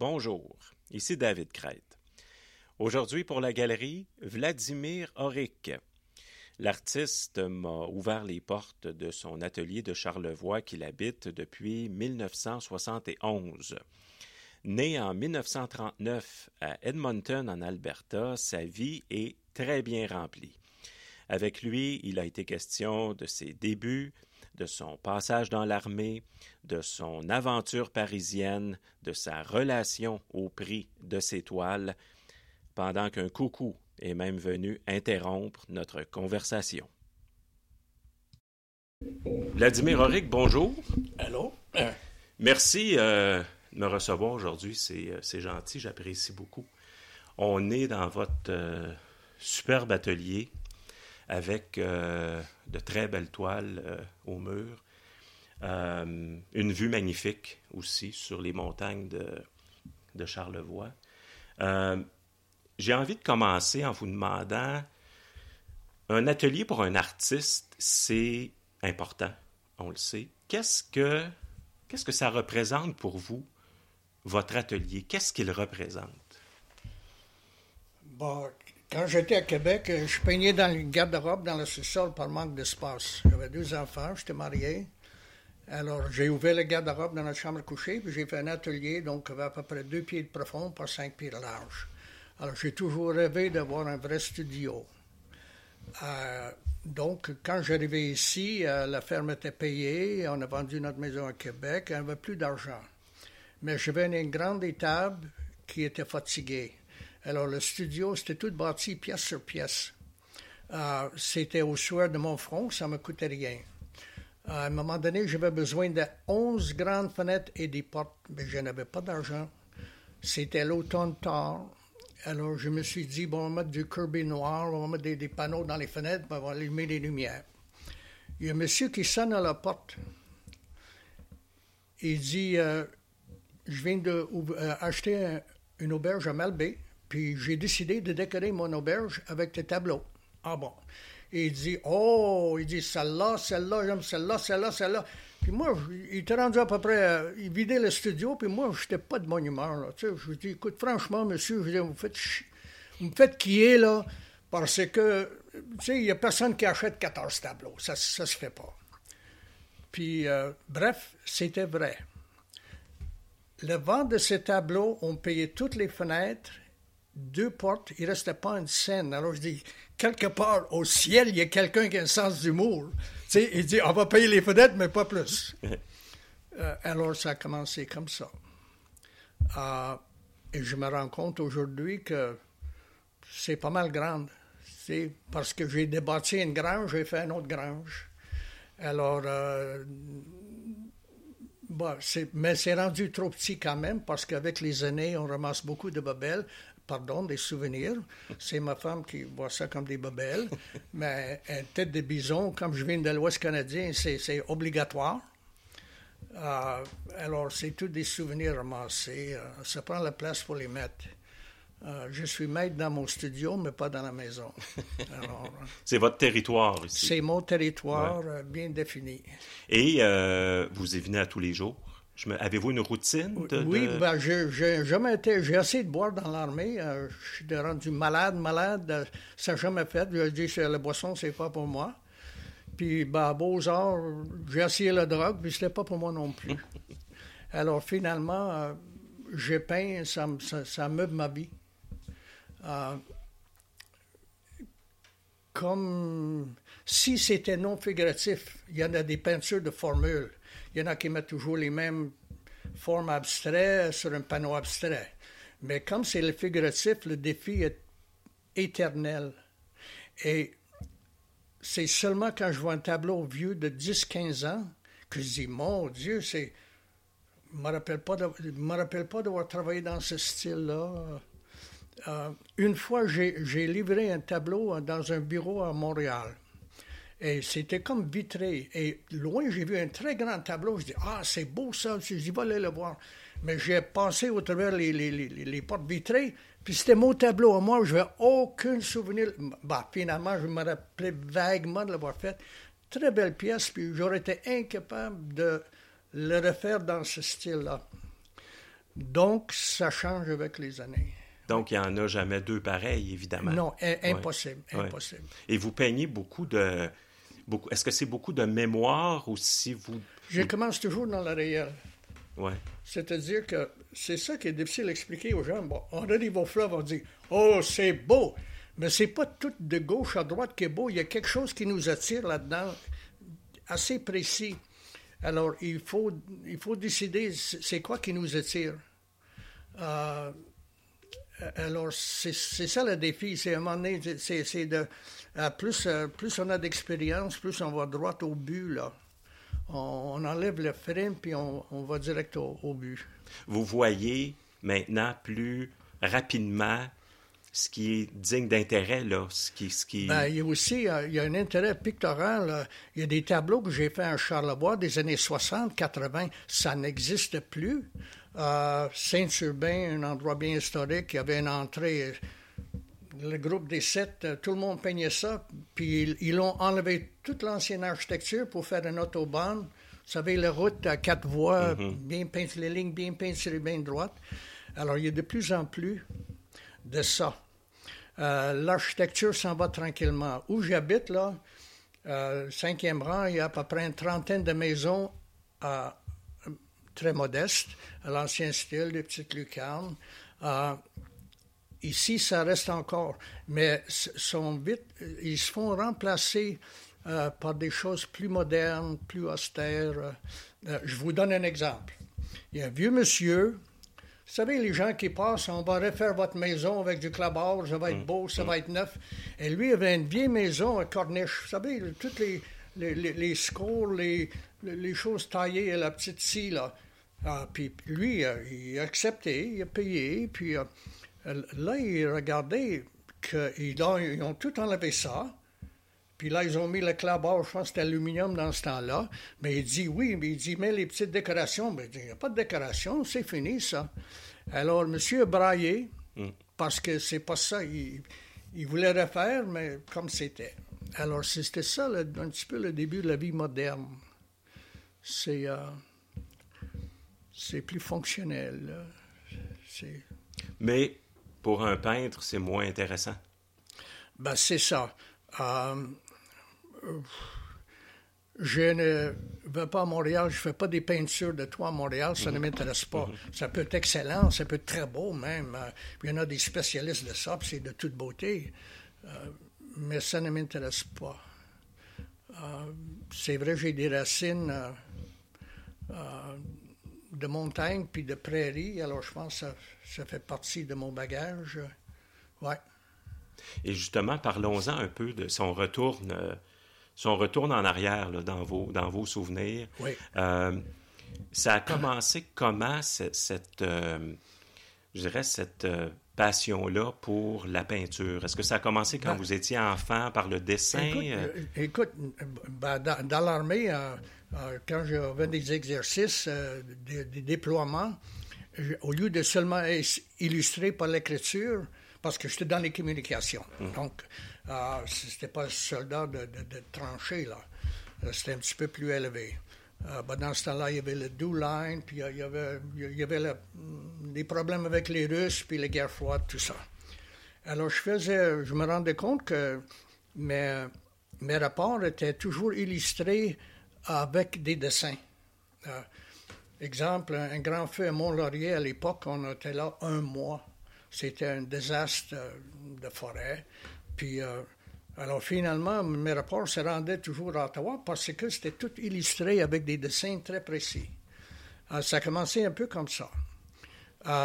bonjour. Ici David Crête. Aujourd'hui pour la galerie, Vladimir Auric. L'artiste m'a ouvert les portes de son atelier de Charlevoix qu'il habite depuis 1971. Né en 1939 à Edmonton en Alberta, sa vie est très bien remplie. Avec lui, il a été question de ses débuts, de son passage dans l'armée, de son aventure parisienne, de sa relation au prix de ses toiles, pendant qu'un coucou est même venu interrompre notre conversation. Vladimir Auric, bonjour. Allô? Merci euh, de me recevoir aujourd'hui, c'est, euh, gentil, j'apprécie beaucoup. On est dans votre euh, superbe atelier avec euh, de très belles toiles euh, au mur. Euh, une vue magnifique aussi sur les montagnes de, de Charlevoix. J'ai envie de commencer en vous demandant, un atelier pour un artiste, c'est important, on le sait. Qu'est-ce que, qu'est-ce que ça représente pour vous, votre atelier? Qu'est-ce qu'il représente? Quand j'étais à Québec, euh, je peignais dans le garde-robe dans le sous-sol par manque d'espace. J'avais deux enfants, j'étais marié. Alors, j'ai ouvert le garde-robe dans notre chambre à coucher, puis j'ai fait un atelier, donc à peu près deux pieds de profond par cinq pieds de large. Alors, j'ai toujours rêvé d'avoir un vrai studio. Euh, donc, quand j'arrivais ici, euh, la ferme était payée, on a vendu notre maison à Québec, il n'y avait plus d'argent. Mais j'avais une grande étable qui était fatiguée. Alors, le studio, c'était tout bâti pièce sur pièce. Euh, c'était au soir de mon front, ça ne me coûtait rien. à un moment donné, j'avais besoin de 11 grandes fenêtres et des portes, mais je n'avais pas d'argent. C'était l'automne tard. Alors, je me suis dit, bon, on va mettre du Kirby noir, on va mettre des, panneaux dans les fenêtres, on va allumer les lumières. Il y a un monsieur qui sonne à la porte. Il dit, euh, je viens d'acheter euh, une auberge à Malbé. Puis j'ai décidé de décorer mon auberge avec des tableaux. Ah bon? Et il dit, oh, il dit, celle-là, celle-là, j'aime celle-là, celle-là, celle-là. Puis moi, il était rendu à peu près, euh, il vidait le studio, puis moi, je n'étais pas de bonne humeur. Là. Tu sais, je lui dis, écoute, franchement, monsieur, je dis, vous, faites vous me faites qui est, là, parce que, tu sais, il n'y a personne qui achète 14 tableaux. Ça ne se fait pas. Puis, euh, bref, c'était vrai. Le vent de ces tableaux, on payait toutes les fenêtres deux portes, il ne restait pas une scène. Alors je dis, quelque part au ciel, il y a quelqu'un qui a un sens d'humour. Tu sais, il dit, on va payer les fenêtres, mais pas plus. Euh, alors ça a commencé comme ça. Euh, et je me rends compte aujourd'hui que c'est pas mal grande. C'est parce que j'ai débâti une grange, j'ai fait une autre grange. Alors, euh, bon, mais c'est rendu trop petit quand même parce qu'avec les années, on ramasse beaucoup de babelles pardon, des souvenirs. C'est ma femme qui voit ça comme des babelles. Mais une tête de bison, comme je viens de l'Ouest canadien, c'est obligatoire. Euh, alors, c'est tous des souvenirs ramassés. Euh, ça prend la place pour les mettre. Euh, je suis maître dans mon studio, mais pas dans la maison. c'est votre territoire ici. C'est mon territoire bien défini. Et vous y venez à tous les jours? Avez-vous une routine? oui, Ben, j'ai jamais été. J'ai essayé de boire dans l'armée. Euh, je suis rendu malade, malade. Euh, ça n'a jamais fait. J'ai dit la boisson, c'est pas pour moi. Puis, ben, Beaux-Arts, j'ai essayé la drogue, puis c'était pas pour moi non plus. Alors, finalement, euh, j'ai peint, ça, ça, ça, meuble ma vie. comme si c'était non figuratif, il y en a des peintures de formules. Il y en a qui mettent toujours les mêmes formes abstraites sur un panneau abstrait. Mais comme c'est le figuratif, le défi est éternel. Et c'est seulement quand je vois un tableau vieux de 10-15 ans que je dis, mon Dieu, c'est... Je ne me rappelle pas d'avoir travaillé dans ce style-là. Euh, une fois, j'ai livré un tableau dans un bureau à Montréal. Et c'était comme vitré. Et loin, j'ai vu un très grand tableau. Je dis, ah, c'est beau ça. Je dis, va aller le voir. Mais j'ai passé au travers les, les, les, portes vitrées. Puis c'était mon tableau à moi. Je n'avais aucun souvenir. Bah, finalement, je me rappelais vaguement de l'avoir fait. Très belle pièce. Puis j'aurais été incapable de le refaire dans ce style-là. Donc, ça change avec les années. Donc, il n'y en a jamais deux pareils, évidemment. Non, impossible, impossible. Et vous peignez beaucoup de... Beaucoup, Est-ce que c'est beaucoup de mémoire ou si vous... Je commence toujours dans le réel. Ouais. C'est-à-dire que c'est ça qui est difficile à expliquer aux gens. Bon, on arrive au fleuve, on dit « Oh, c'est beau! » Mais c'est pas tout de gauche à droite qui est beau. Il y a quelque chose qui nous attire là-dedans, assez précis. Alors, il faut, il faut décider c'est quoi qui nous attire. Euh, alors, c'est ça le défi. C'est un moment donné, c'est de. Plus, plus on a d'expérience, plus on va droit au but, là. On, enlève le frein, puis on, va direct au, but. Vous voyez maintenant plus rapidement ce qui est digne d'intérêt, là, ce qui... Ce qui... Ben, il y a aussi il y a un intérêt pictoral. Il y a des tableaux que j'ai faits à Charlevoix des années 60, 80. Ça n'existe plus. Euh, Saint-Urbain, un endroit bien historique, il y avait une entrée. Le groupe des sept, euh, tout le monde peignait ça, puis ils, ont enlevé toute l'ancienne architecture pour faire une autobahn. Vous savez, la route à quatre voies, mm-hmm. bien peintes, les lignes bien peintes sur les bien droites. Alors, il y a de plus en plus de ça. Euh, l'architecture s'en va tranquillement. Où j'habite, là, cinquième rang, il y a à peu près une trentaine de maisons très modeste, à l'ancien style, des petites lucarnes. Ici, ça reste encore, mais sont vite, ils se font remplacer euh, par des choses plus modernes, plus austères. Euh, je vous donne un exemple. Il y a un vieux monsieur, vous savez, les gens qui passent, on va refaire votre maison avec du clabard, ça va être mm. beau, ça va mm. être neuf. Et lui avait une vieille maison à Corniche. Vous savez, toutes les, les, les, les scores, les, les, choses taillées à la petite scie, là. Ah, puis lui, euh, il a accepté, il a payé, puis euh, là, il regardait qu'ils ont tout enlevé ça. Puis là, ils ont mis le clapboard, je pense que c'était aluminium dans ce temps-là. Mais il dit oui, mais il dit, mais les petites décorations. Mais il n'y a pas de décoration, c'est fini ça. Alors, monsieur a braillé, hmm. parce que c'est pas ça. Il, voulait refaire, mais comme c'était. Alors, c'était ça un petit peu le début de la vie moderne. C'est. Euh, c'est plus fonctionnel. Mais pour un peintre, c'est moins intéressant? Ben, c'est ça. Euh, je ne vais pas à Montréal, je ne fais pas des peintures de toi à Montréal, ça ne mhm. m'intéresse pas. Mhm. Ça peut être excellent, ça peut être très beau même. Euh, il y en a des spécialistes de ça, c'est de toute beauté. Euh, mais ça ne m'intéresse pas. c'est vrai, j'ai des racines de montagne puis de prairie. Alors, je pense que ça, fait partie de mon bagage. Ouais. Et justement, parlons-en un peu de si on retourne, euh, si on retourne en arrière dans, vos, dans vos souvenirs. Oui. Euh, ça a commencé comment cette, euh, je dirais cette passion-là pour la peinture? Est-ce que ça a commencé quand ben vous étiez enfant par le dessin? Écoute, ben, dans l'armée, euh, quand j'avais des exercices, euh, des, déploiements, au lieu de seulement illustrer par l'écriture, parce que j'étais dans les communications. Mmh. Donc, euh, c'était pas soldat de, de, tranchée, là. Euh, c'était un petit peu plus élevé. Ben, dans ce temps-là, il y avait le do line, puis il y avait, il y avait des problèmes avec les Russes, puis les guerres froides, tout ça. Alors, je faisais, je me rendais compte que mes, mes rapports étaient toujours illustrés avec des dessins. Euh, exemple, un grand feu à Mont-Laurier à l'époque, on était là un mois. C'était un désastre euh, de forêt. Puis, euh, alors finalement, mes rapports se rendaient toujours à Ottawa parce que c'était tout illustré avec des dessins très précis. ça a commencé un peu comme ça.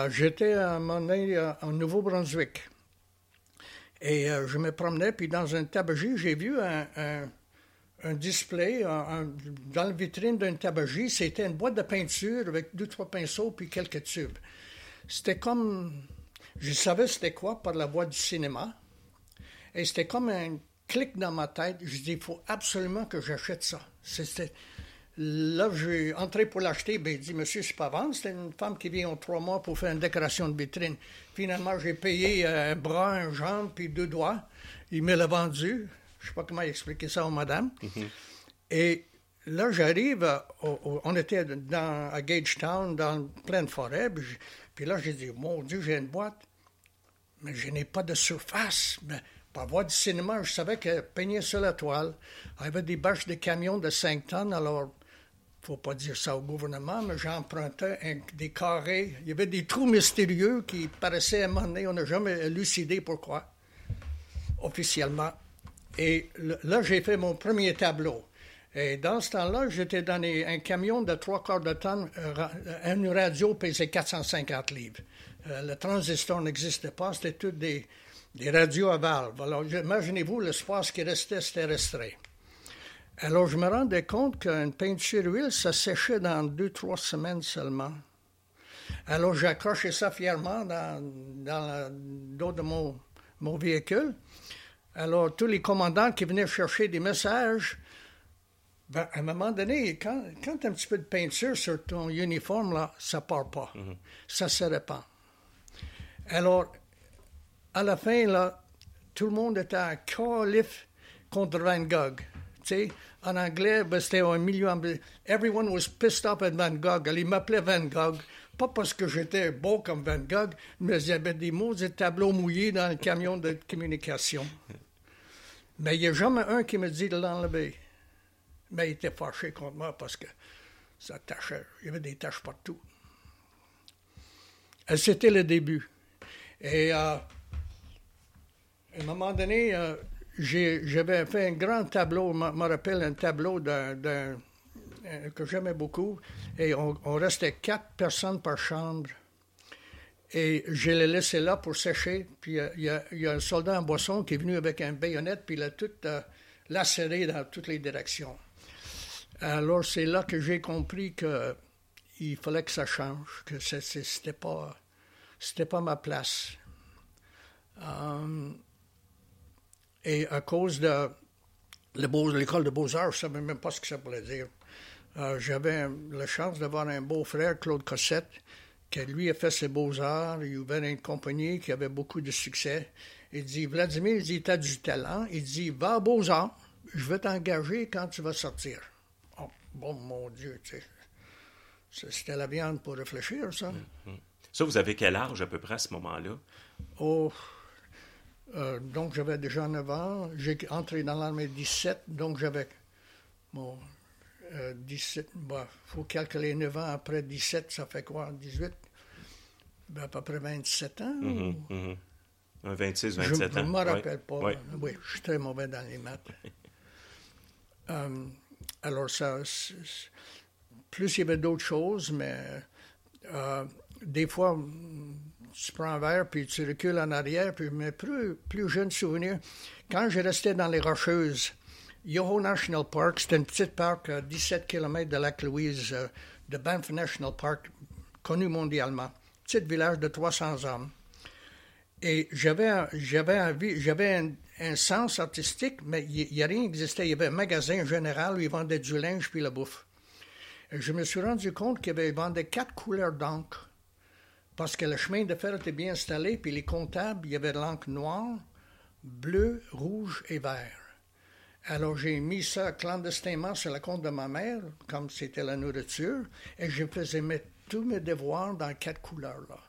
J'étais à mon en Nouveau-Brunswick. Et je me promenais, puis dans un tabagie, j'ai vu un display dans la vitrine d'un tabagie. C'était une boîte de peinture avec deux, trois pinceaux puis quelques tubes. C'était comme. Je savais c'était quoi par la voix du cinéma. Et c'était comme un clic dans ma tête. Je dis, il faut absolument que j'achète ça. Là, j'ai entré pour l'acheter. Ben, il dit, monsieur, c'est pas vendre. C'était une femme qui vient en trois mois pour faire une décoration de vitrine. Finalement, j'ai payé un bras, un jambe, puis deux doigts. Il me l'a vendu. Je ne sais pas comment expliquer ça aux madame. Mhm. Et là, j'arrive, on était dans, à Gagetown, dans pleine forêt, puis, là, j'ai dit, mon Dieu, j'ai une boîte, mais je n'ai pas de surface. Mais pour voir du cinéma, je savais que peigner sur la toile, il y avait des bâches de camions de 5 tonnes, alors faut pas dire ça au gouvernement, mais j'empruntais des carrés. Il y avait des trous mystérieux qui paraissaient à un moment donné, on n'a jamais élucidé pourquoi, officiellement. Et là, j'ai fait mon premier tableau. Et dans ce temps-là, j'étais dans un camion de trois quarts de tonne, euh, une radio pesait 450 livres. Euh, le transistor n'existait pas, c'était toutes des, radios à valve. Alors, imaginez-vous, l'espace qui restait, c'était restreint. Alors, je me rendais compte qu'une peinture huile, ça séchait dans deux, trois semaines seulement. Alors, j'accrochais ça fièrement dans, dans le dos de mon, mon véhicule. Alors, tous les commandants qui venaient chercher des messages, ben, à un moment donné, quand, quand tu as un petit peu de peinture sur ton uniforme, là, ça part pas. Mhm. Ça se répand. Alors, à la fin, là, tout le monde était à calife contre Van Gogh. Tu sais, en anglais, ben, c'était un million. Everyone was pissed off at Van Gogh. Il m'appelait Van Gogh. Pas parce que j'étais beau comme Van Gogh, mais il y avait des mots, des tableaux mouillés dans le camion de communication. Mais il n'y a jamais un qui me dit de l'enlever. Mais il était fâché contre moi parce que ça tachait. Il y avait des taches partout. Et c'était le début. Et euh, à un moment donné, euh, j'avais fait un grand tableau, je me rappelle un tableau euh, que j'aimais beaucoup, et on, restait quatre personnes par chambre. Et je l'ai laissé là pour sécher. Puis il y, a, un soldat en boisson qui est venu avec un baïonnette, puis il a tout lacéré dans toutes les directions. Alors, c'est là que j'ai compris qu'il fallait que ça change, que c'était pas, pas ma place. Um, et à cause de l'école de beaux-arts, je ne savais même pas ce que ça voulait dire. Euh, j'avais la chance d'avoir un beau-frère, Claude Cossette, lui a fait ses beaux-arts. Il ouvert une compagnie qui avait beaucoup de succès. Il dit Vladimir, il dit, tu as du talent. Il dit Va Beaux-Arts, je vais t'engager quand tu vas sortir. Bon, mon Dieu, tu sais. C'était la viande pour réfléchir, ça. Mm-hmm. Ça, vous avez quel âge à peu près à ce moment-là? Oh, euh, donc j'avais déjà 9 ans. J'ai entré dans l'armée 17, donc j'avais bon, 17. Il faut calculer 9 ans après 17, ça fait quoi? 18? Ben, à peu près 27 ans. Mm-hmm, mm-hmm. Un 26, 27 ans. Je ne me rappelle pas. Oui. je suis très mauvais dans les maths. Euh, alors, ça, plus il y avait d'autres choses, mais euh, des fois, tu prends un verre, puis tu recules en arrière, puis mais plus, plus jeune souvenir, quand je restais dans les Rocheuses, Yoho National Park, c'était une petite parc à 17 km de Lac Louise, euh, de Banff National Park, connu mondialement. Petit village de 300 hommes. Et j'avais, un, sens artistique, mais il n'y a rien existait. Il y avait un magasin général où ils vendaient du linge puis la bouffe. Je me suis rendu compte qu'ils vendaient quatre couleurs d'encre. Parce que le chemin de fer était bien installé, puis les comptables, il y avait de l'encre noire, bleu, rouge et vert. Alors j'ai mis ça clandestinement sur le compte de ma mère, comme c'était la nourriture, et je faisais mettre tous mes devoirs dans quatre couleurs-là.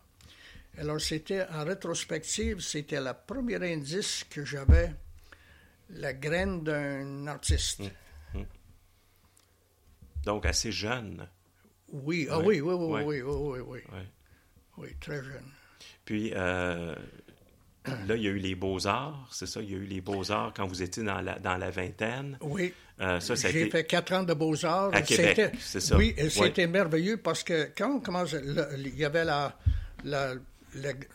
Alors, c'était en rétrospective, c'était le premier indice que j'avais la graine d'un artiste. Hum, hum. Donc, assez jeune. Oui, ah oui, oui, oui, oui, oui, oui, oui, très jeune. Puis, euh, là, il y a eu les beaux-arts, c'est ça? Il y a eu les beaux-arts quand vous étiez dans la, dans la vingtaine? Oui. Euh, ça, J'ai fait quatre ans de beaux-arts. À Québec, c'est ça. Oui, c'était merveilleux parce que quand on commence, il y avait la, la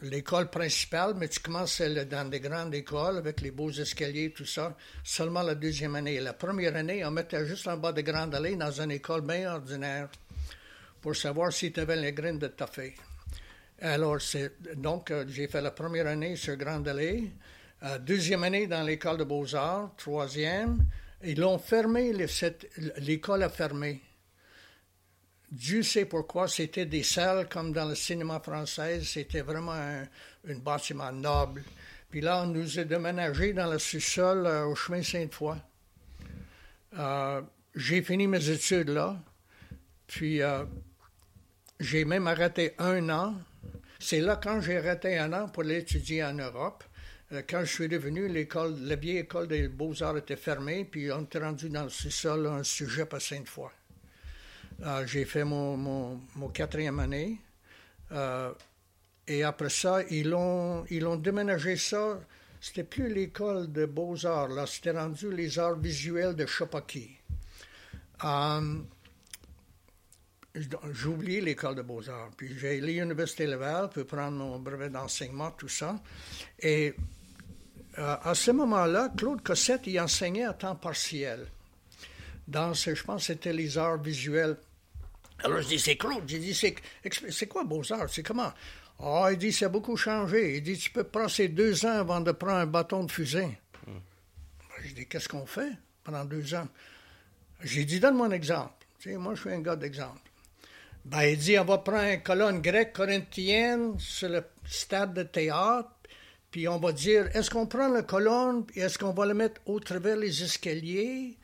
l'école principale, mais tu commences dans des grandes écoles avec les beaux escaliers, tout ça, seulement la deuxième année. La première année, on mettait juste en bas de Grande Allée dans une école bien ordinaire pour savoir si tu avais les graines de fait. Alors, donc, euh, j'ai fait la première année sur Grande Allée, euh, deuxième année dans l'école de beaux-arts, troisième. Ils l'ont fermé, l'école a fermé. Dieu sait pourquoi, c'était des salles comme dans le cinéma français, c'était vraiment un, bâtiment noble. Puis là, on nous a déménagé dans le sous-sol euh, au chemin Sainte-Foy. J'ai fini mes études là. Puis j'ai même arrêté un an. C'est là quand j'ai arrêté un an pour aller étudier en Europe. Euh, quand je suis revenu, l'école, la vieille école des beaux-arts était fermée, puis on était rendu dans le sous-sol un sujet à Sainte-Foy. Euh, j'ai fait mon, quatrième année. Euh, et après ça, ils ont, ils ont déménagé ça. C'était plus l'école de beaux-arts, là. C'était rendu les arts visuels de Chopaki. Oublié l'école de beaux-arts. Puis j'ai l'Université Laval pour prendre mon brevet d'enseignement, tout ça. Et euh, à ce moment-là, Claude Cossette y enseignait à temps partiel. Dans, je pense, c'était les arts visuels. Alors je dis, c'est Claude. J'ai dit, c'est quoi Beaux-Arts? C'est comment? Ah, il dit, ça a beaucoup changé. Il dit, tu peux passer deux ans avant de prendre un bâton de fusain. Hmm. Je dis, qu'est-ce qu'on fait pendant deux ans? J'ai dit, donne-moi un exemple. Tu sais, moi, je suis un gars d'exemple. Ben, il dit, on va prendre une colonne grecque corinthienne sur le stade de théâtre, puis on va dire, est-ce qu'on prend la colonne, et est-ce qu'on va le mettre au travers les escaliers,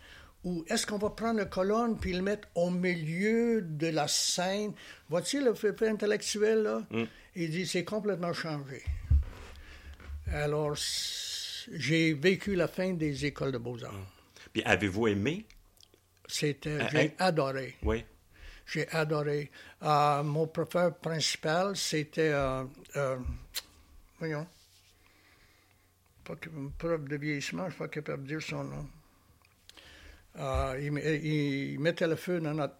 ou est-ce qu'on va prendre la colonne puis le mettre au milieu de la scène? Vois-tu le fait intellectuel, là? Mm. Il dit, c'est complètement changé. Alors, j'ai vécu la fin des écoles de beaux-arts. Puis avez-vous aimé? C'était, j'ai adoré. Oui. J'ai adoré. Euh, mon professeur principal, c'était, euh, voyons, pas une preuve de vieillissement, je ne suis pas capable de dire son nom. Euh, il, mettait le feu dans notre.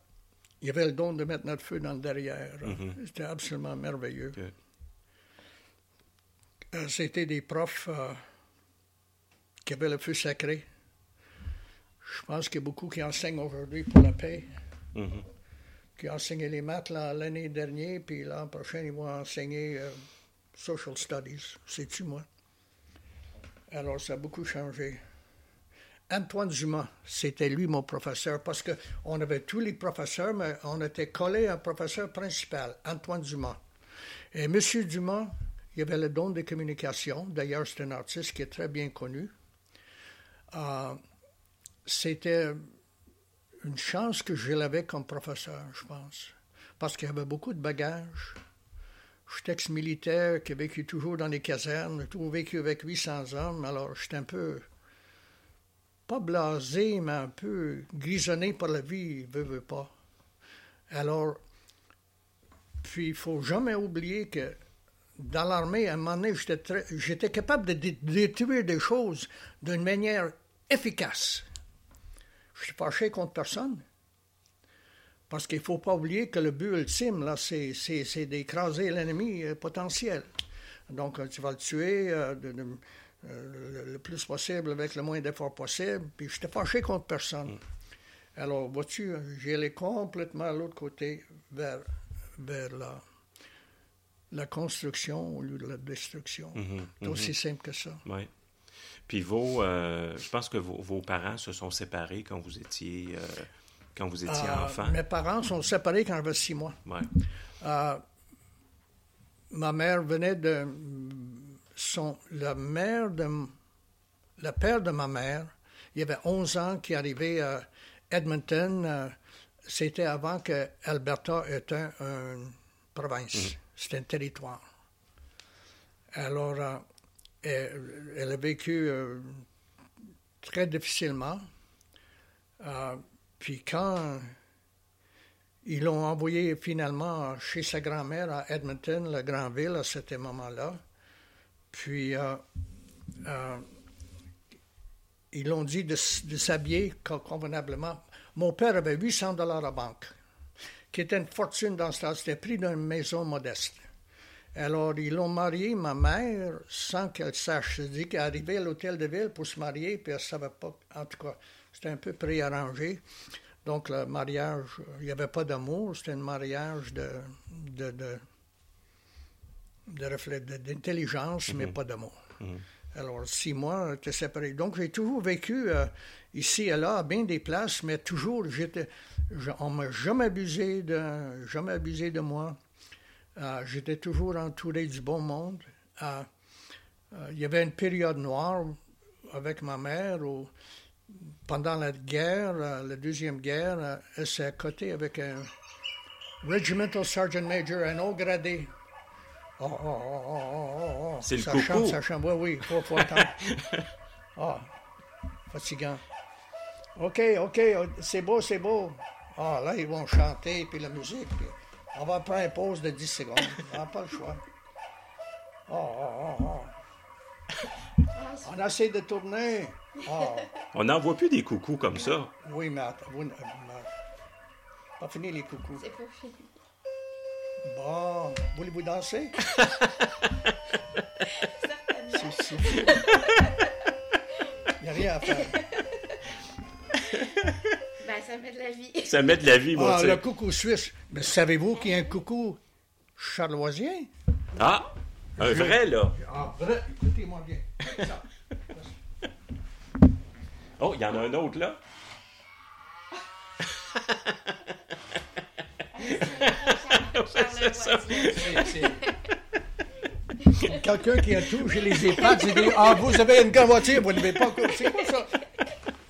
Il avait le don de mettre notre feu dans le derrière. Mm-hmm. C'était absolument merveilleux. Euh, c'était des profs euh, qui avaient le feu sacré. Je pense qu'il y a beaucoup qui enseignent aujourd'hui pour la paix. Mm-hmm. Qui ont enseigné les maths l'année dernière, puis l'an prochain, ils vont enseigner Social Studies. Sais-tu, moi? Alors, ça a beaucoup changé. Antoine Dumas, c'était lui mon professeur, parce qu'on avait tous les professeurs, mais on était collé à un professeur principal, Antoine Dumas. Et M. Dumas, il avait le don de communication. D'ailleurs, c'est un artiste qui est très bien connu. Euh, c'était une chance que je l'avais comme professeur, je pense, parce qu'il avait beaucoup de bagages. Je suis ex-militaire qui a vécu toujours dans les casernes, toujours vécu avec 800 hommes, alors j'étais un peu, pas blasé, mais un peu grisonné par la vie, veut, veut pas. Alors, puis il faut jamais oublier que dans l'armée, à un moment donné, j'étais capable de détruire des choses d'une manière efficace. Je suis fâché contre personne. Parce qu'il ne faut pas oublier que le but ultime, là, c'est, d'écraser l'ennemi euh, potentiel. Donc, euh, tu vas le tuer euh, le, plus possible avec le moins d'efforts possible. Puis, je t'ai fâché contre personne. Mm. Alors, vois-tu, j'ai allé complètement à l'autre côté, vers, vers la, la construction au lieu de la destruction. Mm-hmm, c'est aussi mm-hmm. simple que ça. Puis vos, je pense que vos, vos, parents se sont séparés quand vous étiez quand vous étiez euh, enfant? Mes parents sont séparés quand j'avais six mois. Euh, ma mère venait de. Son, la mère de. Le père de ma mère, il y avait 11 ans qui arrivait à Edmonton. Euh, c'était avant que Alberta était une province. Mhm. C'était un territoire. Alors, elle, a vécu très difficilement. Puis quand ils l'ont envoyé finalement chez sa grand-mère à Edmonton, la grande ville, à ce moment-là, puis euh, euh, ils l'ont dit de, s'habiller convenablement. Mon père avait 800 dollars à banque, qui était une fortune dans ce temps. C'était pris d'une maison modeste. Alors, ils l'ont marié, ma mère, sans qu'elle sache. C'est-à-dire qu'elle arrivait à l'hôtel de ville pour se marier, puis elle ne savait pas. En tout cas, c'était un peu préarrangé. Donc, le mariage, il n'y avait pas d'amour, c'était un mariage de, de, de, d'intelligence, mais mhm. pas d'amour. Mhm. Alors, six mois, j'étais séparé. Donc, j'ai toujours vécu euh, ici et là, à bien des places, mais toujours, j'étais, on m'a jamais abusé de, jamais abusé de moi. Euh, j'étais toujours entouré du bon monde. Euh, il y avait une période noire avec ma mère où pendant la guerre, la deuxième guerre, elle s'est accotée avec un Regimental Sergeant Major, un haut gradé. Oh, oh, oh, oh, oh, oh. C'est le ça chante, ça chante. Oui, oui, faut, faut attendre. Ah, fatigant. OK, OK, c'est beau, c'est beau. Ah, là, ils vont chanter, puis la musique. Puis on va prendre une pause de 10 secondes. On n'a pas le choix. Oh, oh, oh, oh. On essaie de tourner. Oh, On n'en voit plus des coucous comme ça. oui, mais attends, vous, euh, euh, pas fini les coucous. C'est pas fini. Bon, voulez-vous danser? Certainement. C'est- c'est- Il n'y a rien à faire. Ça met de la vie. Ça met de la vie, moi, Ah, le coucou suisse. Mais savez-vous qu'il y a un coucou charloisien? Ah, un vrai, là. Ah, vrai? Écoutez-moi bien. Oh, il y en a un autre, là. Quelqu'un qui a tout, j'ai les EHPAD, il dit Ah, vous avez une voiture, vous ne l'avez pas. C'est quoi ça?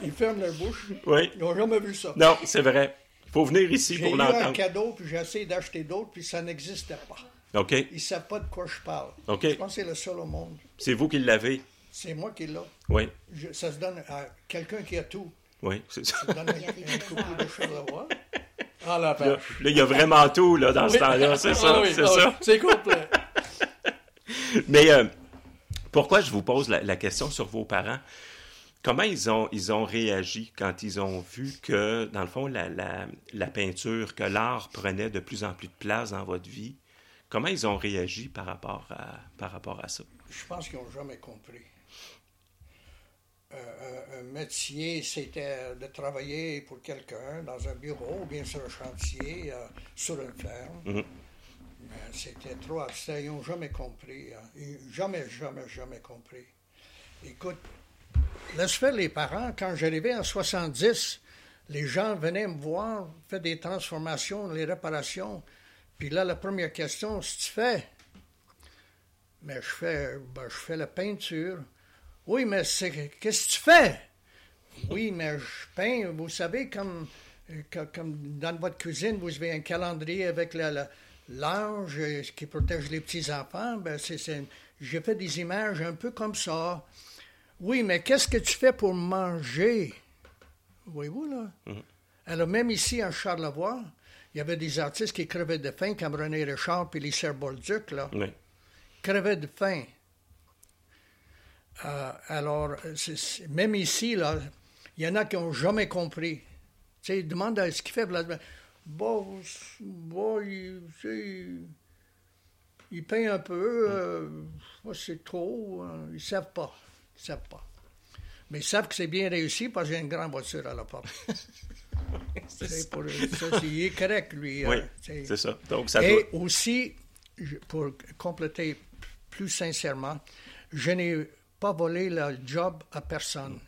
Ils ferment leur bouche. Oui. Ils n'ont jamais vu ça. Non, c'est vrai. Il faut venir ici J'ai pour eu un l'entendre. cadeau, puis j'ai essayé d'acheter d'autres, puis ça n'existait pas. OK. Ils ne savent pas de quoi je parle. OK. Je pense que c'est le seul au monde. C'est vous qui l'avez. C'est moi qui l'ai. Oui. Je- Ça se donne à quelqu'un qui a tout. Oui, c'est ça. Ça donne un, un coucou de Charleroi. Ah, la Là, vache. là, il y a vraiment tout, là, dans ce temps-là. C'est ça, Ah oui, c'est ah oui, ça. C'est complet. Mais euh, pourquoi je vous pose la, la question sur vos parents? Comment ils ont, ils ont réagi quand ils ont vu que, dans le fond, la, la, la peinture, que l'art prenait de plus en plus de place dans votre vie? Comment ils ont réagi par rapport à, par rapport à ça? Je pense qu'ils n'ont jamais compris. Euh, un- un métier, c'était de travailler pour quelqu'un dans un bureau, ou bien sur un chantier, euh, sur une ferme. Mhm. Mais c'était trop abstrait. Ils n'ont jamais compris. hein. Ils- jamais, jamais, jamais compris. Écoute, laisse faire les parents. Quand j'arrivais en 70, les gens venaient me voir, faire des transformations, les réparations. Puis là, la première question, c'est tu fais? Mais je fais, ben, je fais la peinture. Oui, mais c'est, qu'est-ce que tu fais? Oui, mais je peins, vous savez, comme, co- comme dans votre cuisine, vous avez un calendrier avec la- la- l'ange euh, qui protège les petits-enfants. Ben, c'est- j'ai fait des images un peu comme ça. Oui, mais qu'est-ce que tu fais pour manger? Voyez-vous, là? Alors, même ici, en Charlevoix, il y avait des artistes qui crevaient de faim, comme René Richard et Lisa Bolduc, là Oui. crevaient de faim. Euh, alors, même ici, là, il y en a qui n'ont jamais compris. Tu sais, ils demandent à ce qu'il fait. là, Bon, il, il peint un peu. euh, moi, c'est trop. euh, ils ne savent pas. Ils savent pas. Mais ils savent que c'est bien réussi parce y a une grande voiture à la porte. C'est pour- ça, il est correct, lui. Oui, euh, tu sais. c'est ça. Donc, ça Et doit... aussi, pour compléter plus sincèrement, je n'ai pas volé le job à personne.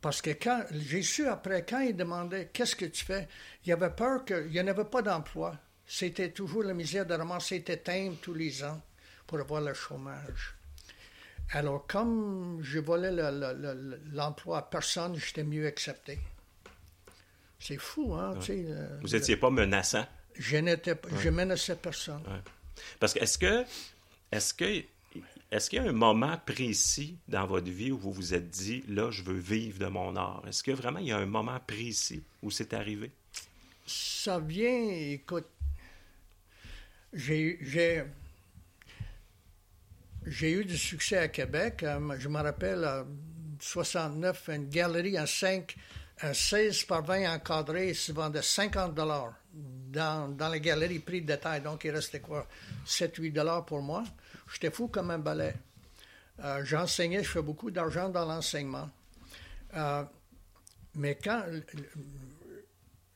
Parce que quand j'ai su après, quand ils demandaient qu'est-ce que tu fais, il y avait peur qu'il n'y en avait pas d'emploi. C'était toujours la misère de ramasser tes timbres tous les ans pour avoir le chômage. Alors, comme je volais le- le- le- l'emploi à personne, j'étais mieux accepté. C'est fou, hein? euh, Vous n'étiez pas menaçant? Je n'étais pas- je menaçais personne. Ouais. Parce que est-ce que est-ce que est-ce qu'il y a un moment précis dans votre vie où vous vous êtes dit là je veux vivre de mon art Est-ce que vraiment il y a un moment précis où c'est arrivé? Ça vient, écoute, j'ai, j'ai, eu du succès à Québec. Euh, Je me rappelle, en 69, une galerie en 5, un 16 par 20 encadré se vendait 50 dollars dans, dans la galerie prix de détail. Donc, il restait quoi? 7-8 dollars pour moi. J'étais fou comme un balai. Euh, j'enseignais, je fais beaucoup d'argent dans l'enseignement. Euh, mais quand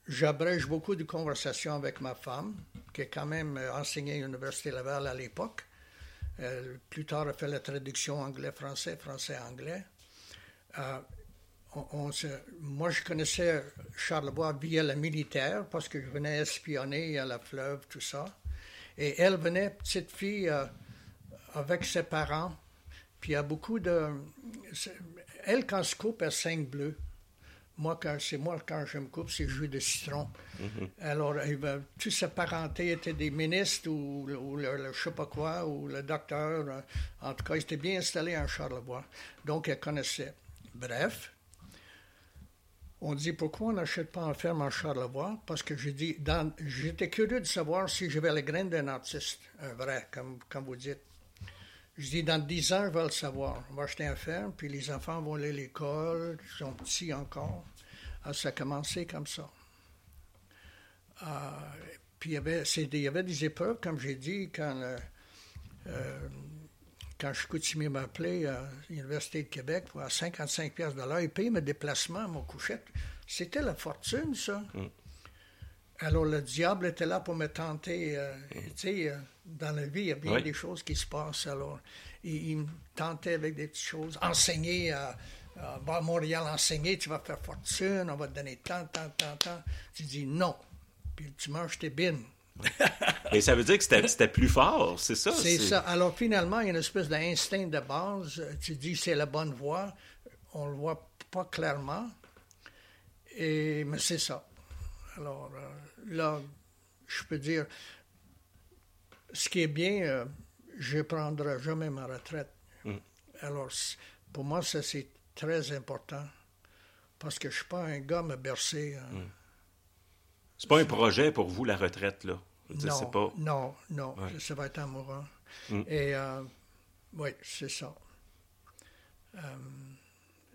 j'abrège beaucoup de conversations avec ma femme, qui a quand même enseigné à l'Université Laval à l'époque. Elle, plus tard, a fait la traduction anglais-français, français-anglais. Euh, moi, je connaissais Charlevoix via le militaire parce que je venais espionner à la fleuve, tout ça. Et elle venait, petite fille, euh, avec ses parents. Puis il y a beaucoup de. Elle, quand se coupe, elle cinq bleus. Moi, quand, c'est moi, quand je me coupe, c'est jus de citron. Alors, il va- toute sa parenté était des ministres ou, le- je sais pas quoi, ou le docteur. euh, En tout cas, il était bien installé en Charlevoix. Donc, elle connaissait. Bref, on dit pourquoi on n'achète pas en ferme en Charlevoix? Parce que j'ai dit, j'étais curieux de savoir si j'avais les graines d'un artiste, un vrai, comme, comme vous dites. Je dis, dans 10 ans, je vais le savoir. On va acheter un ferme, puis les enfants vont aller à l'école, ils sont petits encore. Ça a commencé comme ça. Ah, puis il y, avait, des- il y avait des épreuves, comme j'ai dit, quand, euh, quand Chicoutimi m'a appelé à l'Université de Québec pour à 55 pièces de l'heure, ils payaient mes déplacements, mon couchette. C'était la fortune, ça. Alors, le diable était là pour me tenter. euh, Tu sais, euh, dans la vie, il y a bien Oui. des choses qui se passent. Alors, il, il me tentait avec des petites choses. Enseigner à va à Montréal, enseigner, tu vas faire fortune, on va te donner tant, tant, tant, tant. Tu dis non. Puis tu manges tes bines. Mais ça veut dire que c'était, plus fort, c'est ça? C'est ça. Alors, finalement, il y a une espèce d'instinct de base. Euh, Tu dis c'est la bonne voie. On le voit pas clairement. Et, mais c'est ça. Alors, euh, là, je peux dire, ce qui est bien, euh, je ne prendrai jamais ma retraite. Alors, c- pour moi, ça, c'est très important. Parce que je ne suis pas un gars me bercer. hein. C'est pas un projet pour vous, la retraite, là? Je veux dire, Non, pas... non, non, Ouais. ça va être amoureux. Mm. Et euh, oui, c'est ça. Euh,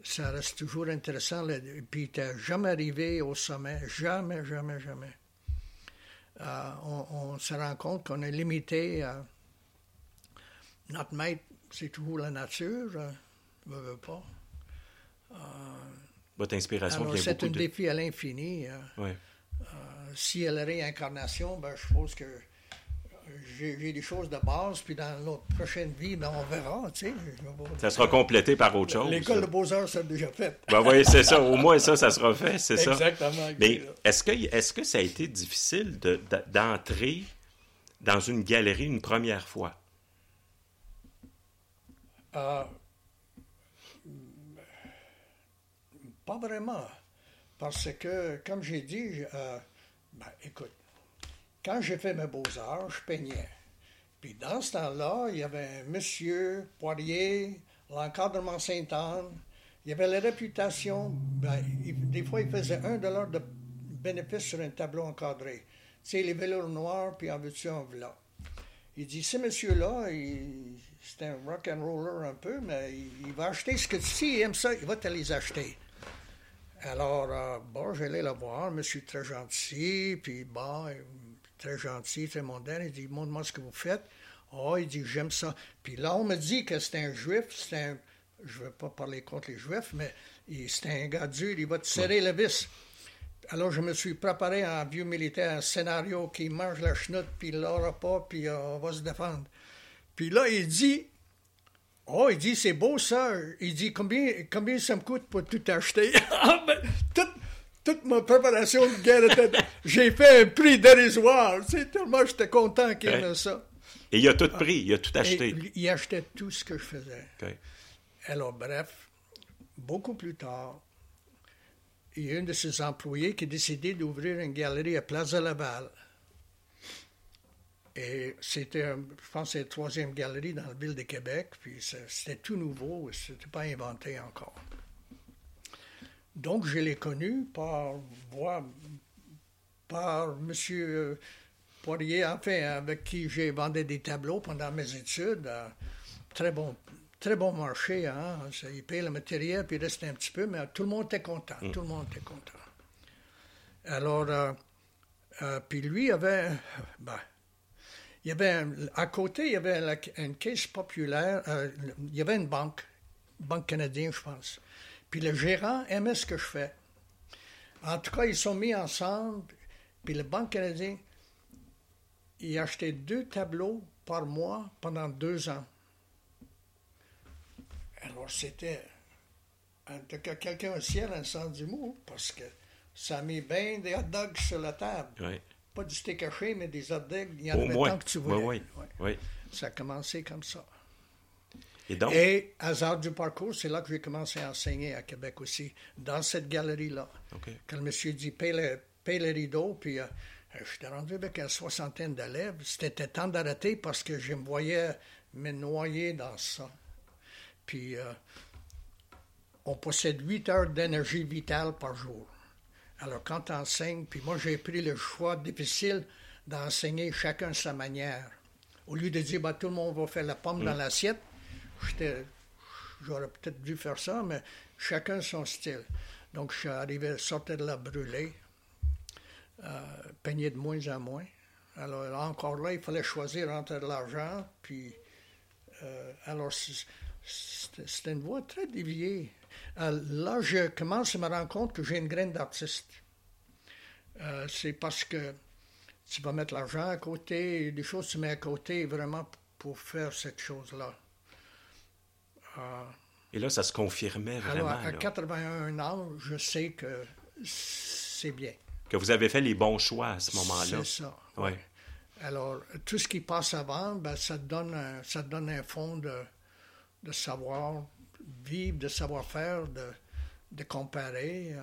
ça reste toujours intéressant. là. Et Puis, tu jamais arrivé au sommet. Jamais, jamais, jamais. Euh, on, on se rend compte qu'on est limité. à notre maître, c'est toujours la nature. Euh, veut, veut pas. Votre inspiration Alors, vient c'est un défi à l'infini. euh. Ouais. si elle a réincarnation, ben, je suppose que j'ai des choses de base, puis dans notre prochaine vie, ben, on verra, tu sais. Ça sera complété par autre chose. L'école de beaux-arts, c'est déjà fait. Ben oui, c'est ça. Au moins, ça, ça sera fait, c'est ça. Exactement. Mais est-ce que, est que ça a été difficile de- de- d'entrer dans une galerie une première fois? Euh, pas vraiment. Parce que, comme j'ai dit, euh, ben, écoute, quand j'ai fait mes beaux-arts, je peignais. Puis dans ce temps-là, il y avait monsieur Poirier, l'encadrement Sainte-Anne. Il y avait la réputation. ben, il- des fois, il faisait un dollar de bénéfice sur un tableau encadré. Tu sais, les velours noirs, puis en veux-tu, en voilà. Il dit, ce monsieur-là, il- c'est un rock and roller un peu, mais il, il va acheter ce que s'il aime ça, il va te les acheter. Alors, euh, bon, j'allais le voir, monsieur très gentil, puis bon, très gentil, très mondain. Il dit, montre-moi ce que vous faites. Oh, il dit, j'aime ça. Puis là, on me dit que c'est un juif, c'est un, je ne veux pas parler contre les juifs, mais c'est un gars dur, il va te serrer le vis. Alors, je me suis préparé en vieux militaire, un scénario qui mange la chenoute, puis il l'aura pas, puis euh, on va se défendre. Puis là, il dit, oh, il dit, c'est beau ça. Il dit, combien, combien ça me coûte pour tout acheter? Ah, ben, toute, toute ma préparation de guerre était... J'ai fait un prix dérisoire. C'est tellement j'étais content qu'il Ouais. ça. Et il a tout pris, il a tout Et acheté. il achetait tout ce que je faisais. Alors, bref, beaucoup plus tard, il y a un de ses employés qui a décidé d'ouvrir une galerie à Plaza Laval. Et c'était, je pense, c'est la troisième galerie dans la ville de Québec, puis c'était tout nouveau, c'était pas inventé encore. Donc, je l'ai connu par voie, par M. Poirier, enfin, avec qui j'ai vendu des tableaux pendant mes études. très bon, très bon marché, hein. Il paye le matériel, puis il restait un petit peu, mais tout le monde était content. Tout le monde était content. Alors, euh, euh, puis lui avait, ben, il y avait un- à côté, il y avait une caisse populaire, euh, il y avait une banque, banque canadienne, je pense. Puis le gérant aimait ce que je fais. En tout cas, ils sont mis ensemble, puis le banque canadien, il achetait deux tableaux par mois pendant deux ans. Alors, c'était, tout cas, quelqu'un au ciel, un sens d'humour, parce que ça a mis bien des hot dogs sur la table. Ouais. Pas du steak haché, mais des hot dogs. Il y en avait moins. tant que tu Oui, voulais. oui. Ouais. oui. Ça a commencé comme ça. Et donc, Et, hasard du parcours, c'est là que j'ai commencé à enseigner à Québec aussi, dans cette galerie-là. OK. Quand le monsieur dit paye le, paye le rideau, puis euh, j'étais rendu avec une soixantaine d'élèves. C'était temps d'arrêter parce que je me voyais me noyer dans ça. Puis euh, on possède 8 heures d'énergie vitale par jour. Alors quand tu enseignes, puis moi j'ai pris le choix difficile d'enseigner chacun sa manière. Au lieu de dire bah, tout le monde va faire la pomme dans l'assiette, j'étais- j'aurais peut-être dû faire ça, mais chacun son style. Donc je suis arrivé, sortais de là brûlé, euh, peigné de moins en moins. Alors encore là, il fallait choisir entre de l'argent, puis euh, alors c'était une voie très déviée. Euh, là, je commence à me rendre compte que j'ai une graine d'artiste. Euh, c'est parce que tu vas mettre l'argent à côté, des choses que tu mets à côté vraiment pour faire cette chose-là. Euh, et là, ça se confirmait alors, vraiment à là, 81 ans, je sais que c'est bien. que vous avez fait les bons choix à ce moment-là. C'est ça. Oui. Alors, tout ce qui passe avant, ben, ça, te donne un, ça te donne un fond de, de savoir vivre, de savoir-faire, de, de comparer. euh.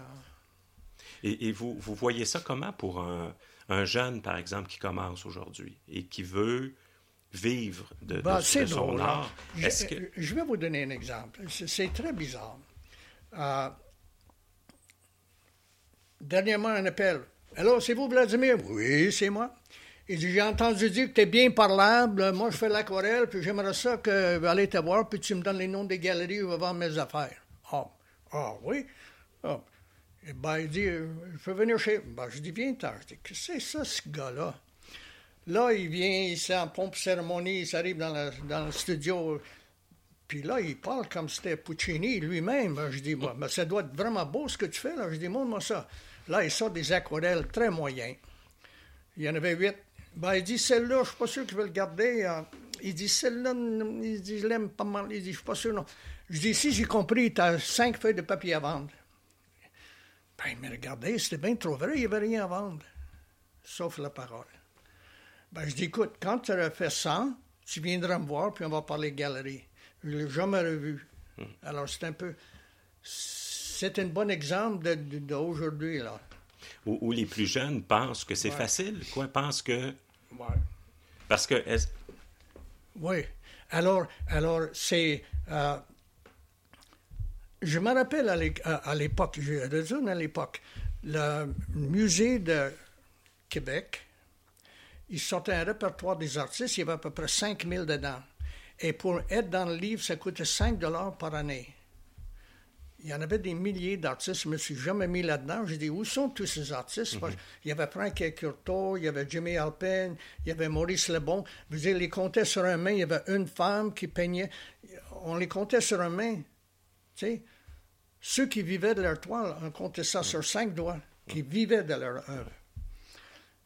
Et, et vous, vous voyez ça comment pour un, un jeune, par exemple, qui commence aujourd'hui et qui veut vivre de, de- Ben, de c'est son drôle. hein. art? Je, que... je vais vous donner un exemple. C'est, très bizarre. Euh, dernièrement, un appel. Allô, c'est vous, Vladimir? Oui, c'est moi. Il dit, j'ai entendu dire que tu es bien parlable. Moi, je fais l'aquarelle, puis j'aimerais ça que aller te voir, puis tu me donnes les noms des galeries où je vais vendre mes affaires. Ah, ah oui? Ah. Et ben, il dit, euh, je peux venir chez... Ben, je dis, viens tard. Je dis, que c'est ça, ce gars-là? Là, il vient, il s'est en pompe cérémonie, il arrive dans, le studio. Puis là, il parle comme c'était Puccini lui-même. Ben, Je dis, moi, mais ça doit être vraiment beau ce que tu fais. Là. Je dis, montre-moi ça. Là, il sort des aquarelles très moyens. Il y en avait huit. Ben, il dit, celle-là, je ne suis pas sûr que je vais le garder. Euh, Il dit, celle-là, il dit, je l'aime pas mal. Il dit, je suis pas sûr, non. Je dis, si j'ai compris, tu as cinq feuilles de papier à vendre. Ben, il m'a regardé, c'était bien trop vrai, il n'y avait rien à vendre, sauf la parole. Ben, je dis, écoute, quand tu auras fait 100, tu viendras me voir, puis on va parler galerie. Je ne l'ai jamais revu. Alors, c'est un peu... C'est un bon exemple de- de- d'aujourd'hui, là. Où, où les plus jeunes pensent que c'est Ouais. facile, quoi, pensent que... Ouais. Parce que... est-ce- Oui. Alors, alors c'est. euh, je me rappelle à l'é- à à l'époque, je retourne à l'époque, le musée de Québec, il sortait un répertoire des artistes, il y avait à peu près 5000 dedans. Et pour être dans le livre, ça coûtait 5 dollars par année. Il y en avait des milliers d'artistes, je ne me suis jamais mis là-dedans. J'ai dit, où sont tous ces artistes? Parce qu'il y avait Frank Curto, il y avait Jimmy Alpin, il y avait Maurice Lebon. Je veux dire, les comptait sur un main, il y avait une femme qui peignait. On les comptait sur un main. Tu sais, ceux qui vivaient de leur toile, on comptait ça sur cinq doigts, qui vivaient de leur œuvre.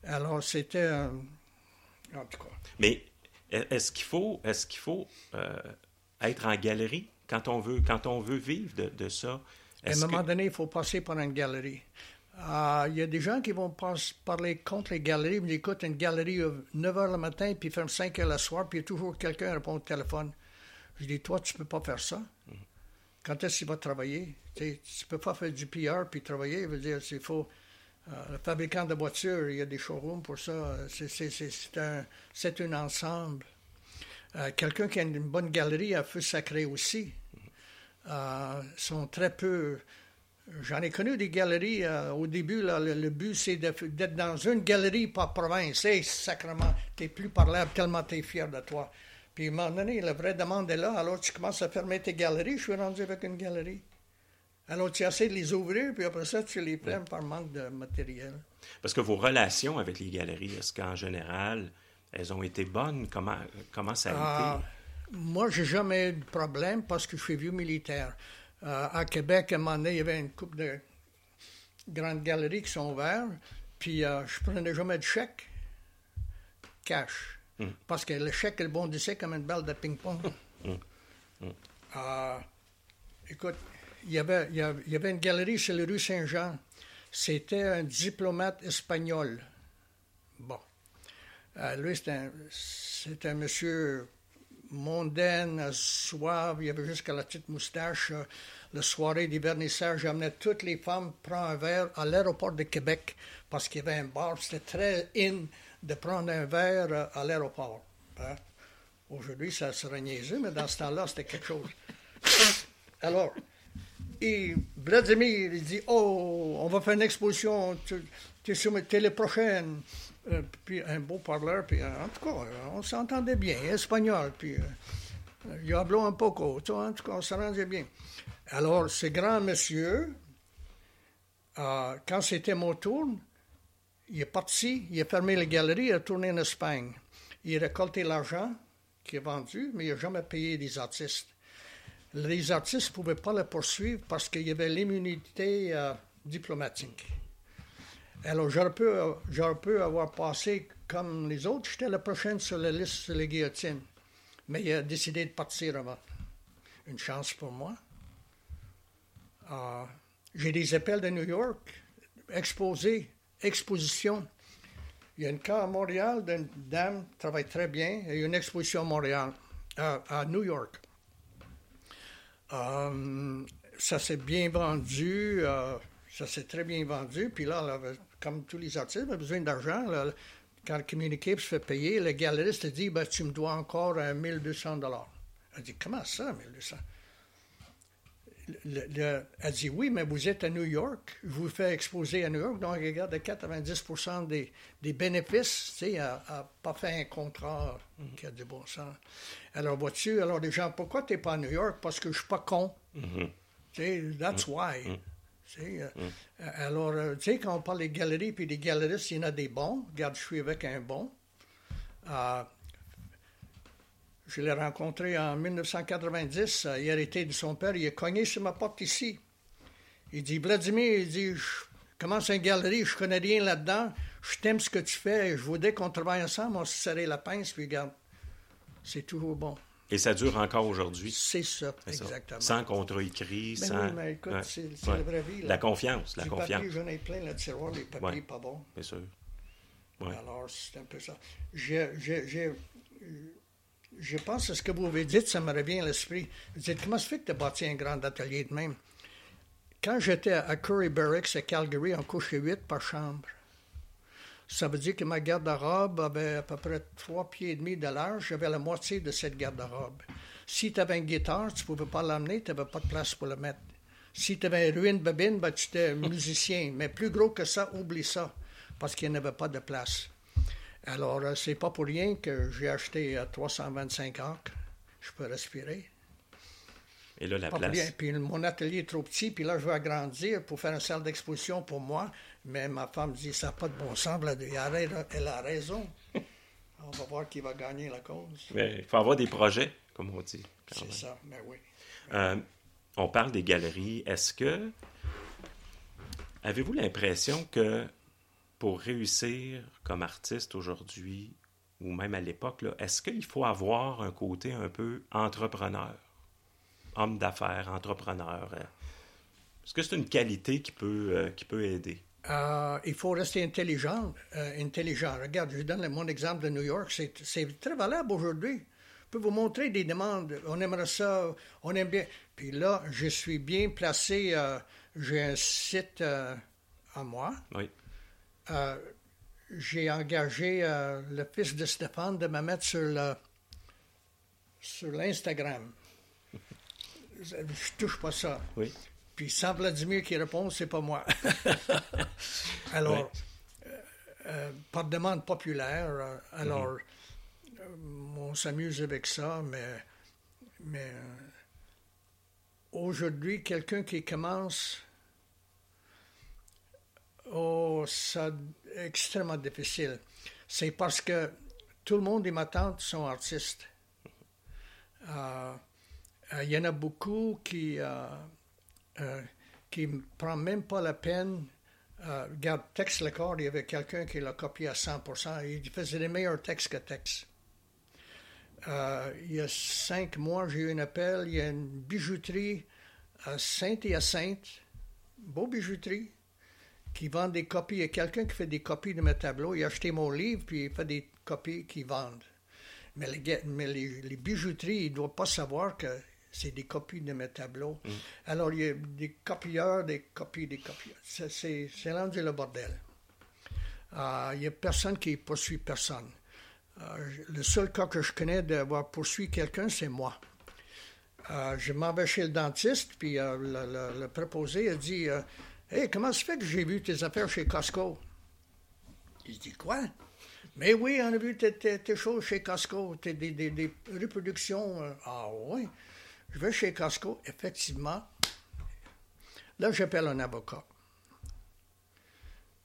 Alors, c'était... euh, en tout cas. Mais est-ce qu'il faut, est-ce qu'il faut euh, être en galerie? Quand on veut, quand on veut vivre de, de ça? À un moment que- donné, il faut passer par une galerie. Ah, Il y a des gens qui vont parler contre les galeries, mais écoute, une galerie à 9 h le matin, puis ferme 5 h le soir, puis il y a toujours quelqu'un qui répond au téléphone. Je dis, toi, tu peux pas faire ça. Quand est-ce qu'il va travailler? Tu ne peux pas faire du PR puis travailler. Je veux dire, il faut. euh, le fabricant de voitures, il y a des showrooms pour ça. C'est- C'est c'est- c'est un, c'est un ensemble. Euh, Quelqu'un qui a une bonne galerie à feu sacré aussi. Euh, sont très peu. J'en ai connu des galeries euh, au début. Là, le, le but, c'est d'être dans une galerie par province. Hey, sacrement, t'es plus parlable tellement t'es fier de toi. Puis à un moment donné, la vraie demande est là. Alors tu commences à fermer tes galeries. Je suis rendu avec une galerie. Alors tu essaies de les ouvrir, puis après ça, tu les fermes par manque de matériel. Parce que vos relations avec les galeries, est-ce qu'en général, elles ont été bonnes? Comment, comment ça a Ah, été? moi, j'ai jamais eu de problème parce que je suis vieux militaire. Euh, à Québec, à un moment donné, il y avait une couple de grandes galeries qui sont ouvertes, puis euh, je prenais jamais de chèque cash. Parce que le chèque, il bondissait comme une balle de ping-pong. Euh, écoute, il y, avait, il, y avait, il y avait une galerie sur la rue Saint-Jean. C'était un diplomate espagnol. Bon. Euh, lui, c'est un, un monsieur mondaine, suave. Il avait jusqu'à la petite moustache. La soirée du vernissage, j'amenais toutes les femmes prendre un verre à l'aéroport de Québec parce qu'il y avait un bar. C'était très in de prendre un verre euh, à l'aéroport. hein. Aujourd'hui, ça serait niaiseux, mais dans ce temps-là, c'était quelque chose. Alors, Vladimir, il dit Oh, on va faire une exposition, tu, tu es sur ma télé prochaine. Euh, puis un beau parleur, puis euh, en tout cas, euh, on s'entendait bien, espagnol, puis euh, il habló un poco, tu vois, en tout cas, on s'arrangeait bien. Alors, ce grand monsieur, quand c'était mon tour, il est parti, il a fermé la galerie, il est retourné en Espagne. Il a récolté l'argent qu'il a vendu, mais il n'a jamais payé les artistes. Les artistes ne pouvaient pas le poursuivre parce qu'il y avait l'immunité diplomatique. Alors, j'aurais pu, pu avoir passé comme les autres. J'étais la prochaine sur la liste sur les guillotines. Mais il a décidé de partir avant. Une chance pour moi. Euh, J'ai des appels de New York, exposés, exposition. Il y a une cas à Montréal d'une dame qui travaille très bien. Il y a une exposition à Montréal, à, New York. Euh, ça s'est bien vendu. euh, ça s'est très bien vendu. Puis là, elle avait- comme tous les artistes, avait besoin d'argent. Quand le communiqué se fait payer, le galeriste dit ben, Tu me dois encore euh, 1200 Elle dit Comment ça, 1200 le- le- elle dit oui, mais vous êtes à New York, je vous fais exposer à New York, donc regarde 90 des, des bénéfices, tu sais, à, à pas faire un contrat qui a du bon sens. Alors, vois-tu, alors les gens, pourquoi tu n'es pas à New York? Parce que je suis pas con. Tu sais, that's why. Tu sais, euh, alors, euh, tu sais, quand on parle des galeries puis des galeristes, il y en a des bons. Regarde, je suis avec un bon. Euh, je l'ai rencontré en 1990. euh, Il a hérité de son père. Il a cogné sur ma porte ici. Il dit Vladimir, il dit, je commence une galerie, je connais rien là-dedans. Je t'aime ce que tu fais. Je voudrais qu'on travaille ensemble. On se serrait la pince. Puis regarde, c'est toujours bon. Et ça dure encore aujourd'hui. C'est ça, exactement. Sans contrat écrit, Ben sans. oui, mais écoute, Ouais. c'est Ouais. la vraie vie. là. La confiance, la Du confiance. papier, j'en ai plein le tiroir, les papiers Ouais. pas bons. Bien sûr. Alors, c'est un peu ça. Je, pense que ce que vous avez dit, ça me revient à l'esprit. Vous dites, comment se fait que tu as bâti un grand atelier de même? Quand j'étais à Curry Barracks à Calgary, on couchait huit par chambre. Ça veut dire que ma garde-robe avait à peu près trois pieds et demi de large. J'avais la moitié de cette garde-robe. Si tu avais une guitare, tu ne pouvais pas l'amener, tu n'avais pas de place pour le mettre. Si tu avais une ruine babine, ben, tu étais musicien. Mais plus gros que ça, oublie ça, parce qu'il n'y avait pas de place. Alors, euh, c'est pas pour rien que j'ai acheté euh, 325 acres. Je peux respirer. Et là, la Pas place. Puis mon atelier est trop petit, puis là, je veux agrandir pour faire une salle d'exposition pour moi. Mais ma femme dit, ça n'a pas de bon sens. Elle a- Elle a raison. On va voir qui va gagner la cause. Mais Il faut avoir des projets, comme on dit. C'est ça, mais oui. Euh, on parle des galeries. Est-ce que. Avez-vous l'impression que pour réussir comme artiste aujourd'hui, ou même à l'époque, est-ce qu'il faut avoir un côté un peu entrepreneur? Homme d'affaires, entrepreneur. euh, Est-ce que c'est une qualité qui peut, euh, qui peut aider? Euh, il faut rester intelligent. euh, intelligent. Regarde, je donne mon exemple de New York. C'est très valable aujourd'hui. Je peux vous montrer des demandes. On aimerait ça, on aime bien. Puis là, je suis bien placé. euh, J'ai un site à moi. Oui. J'ai engagé le fils de Stéphane de me mettre sur le sur l'Instagram. Je touche pas ça. Oui. Puis sans Vladimir qui répond, c'est pas moi. alors, euh, euh, par demande populaire, euh, alors, on s'amuse avec ça, mais, mais aujourd'hui, quelqu'un qui commence, oh, ça extrêmement difficile. C'est parce que tout le monde et ma tante sont artistes. Euh, euh, Il y en a beaucoup qui euh, euh, qui ne prend même pas la peine. Euh, regarde, Tex Lecor, il y avait quelqu'un qui l'a copié à 100%. Il faisait des meilleurs textes que Tex. Euh, il y a cinq mois, j'ai eu un appel. Il y a une bijouterie à Sainte-Hyacinthe, beau bijouterie, qui vend des copies. Il y a quelqu'un qui fait des copies de mes tableaux. Il a acheté mon livre, puis il fait des copies qu'il vendent. Mais les, mais bijouteries, ils ne doivent pas savoir que c'est des copies de mes tableaux. Alors, il y a des copieurs, des copies, des copieurs. C'est- rendu le bordel. Euh, Il n'y a personne qui poursuit personne. Euh, je- le seul cas que je connais d'avoir poursuivi quelqu'un, c'est moi. Euh, je m'en vais chez le dentiste, puis euh, le, le- le préposé a dit euh, Hey, comment se fait que j'ai vu tes affaires chez Costco Il dit Quoi Mais oui, on a vu tes, tes- tes choses chez Costco, tes- des, des- des reproductions. euh. Ah oui. Je vais chez Costco, effectivement. Là, j'appelle un avocat.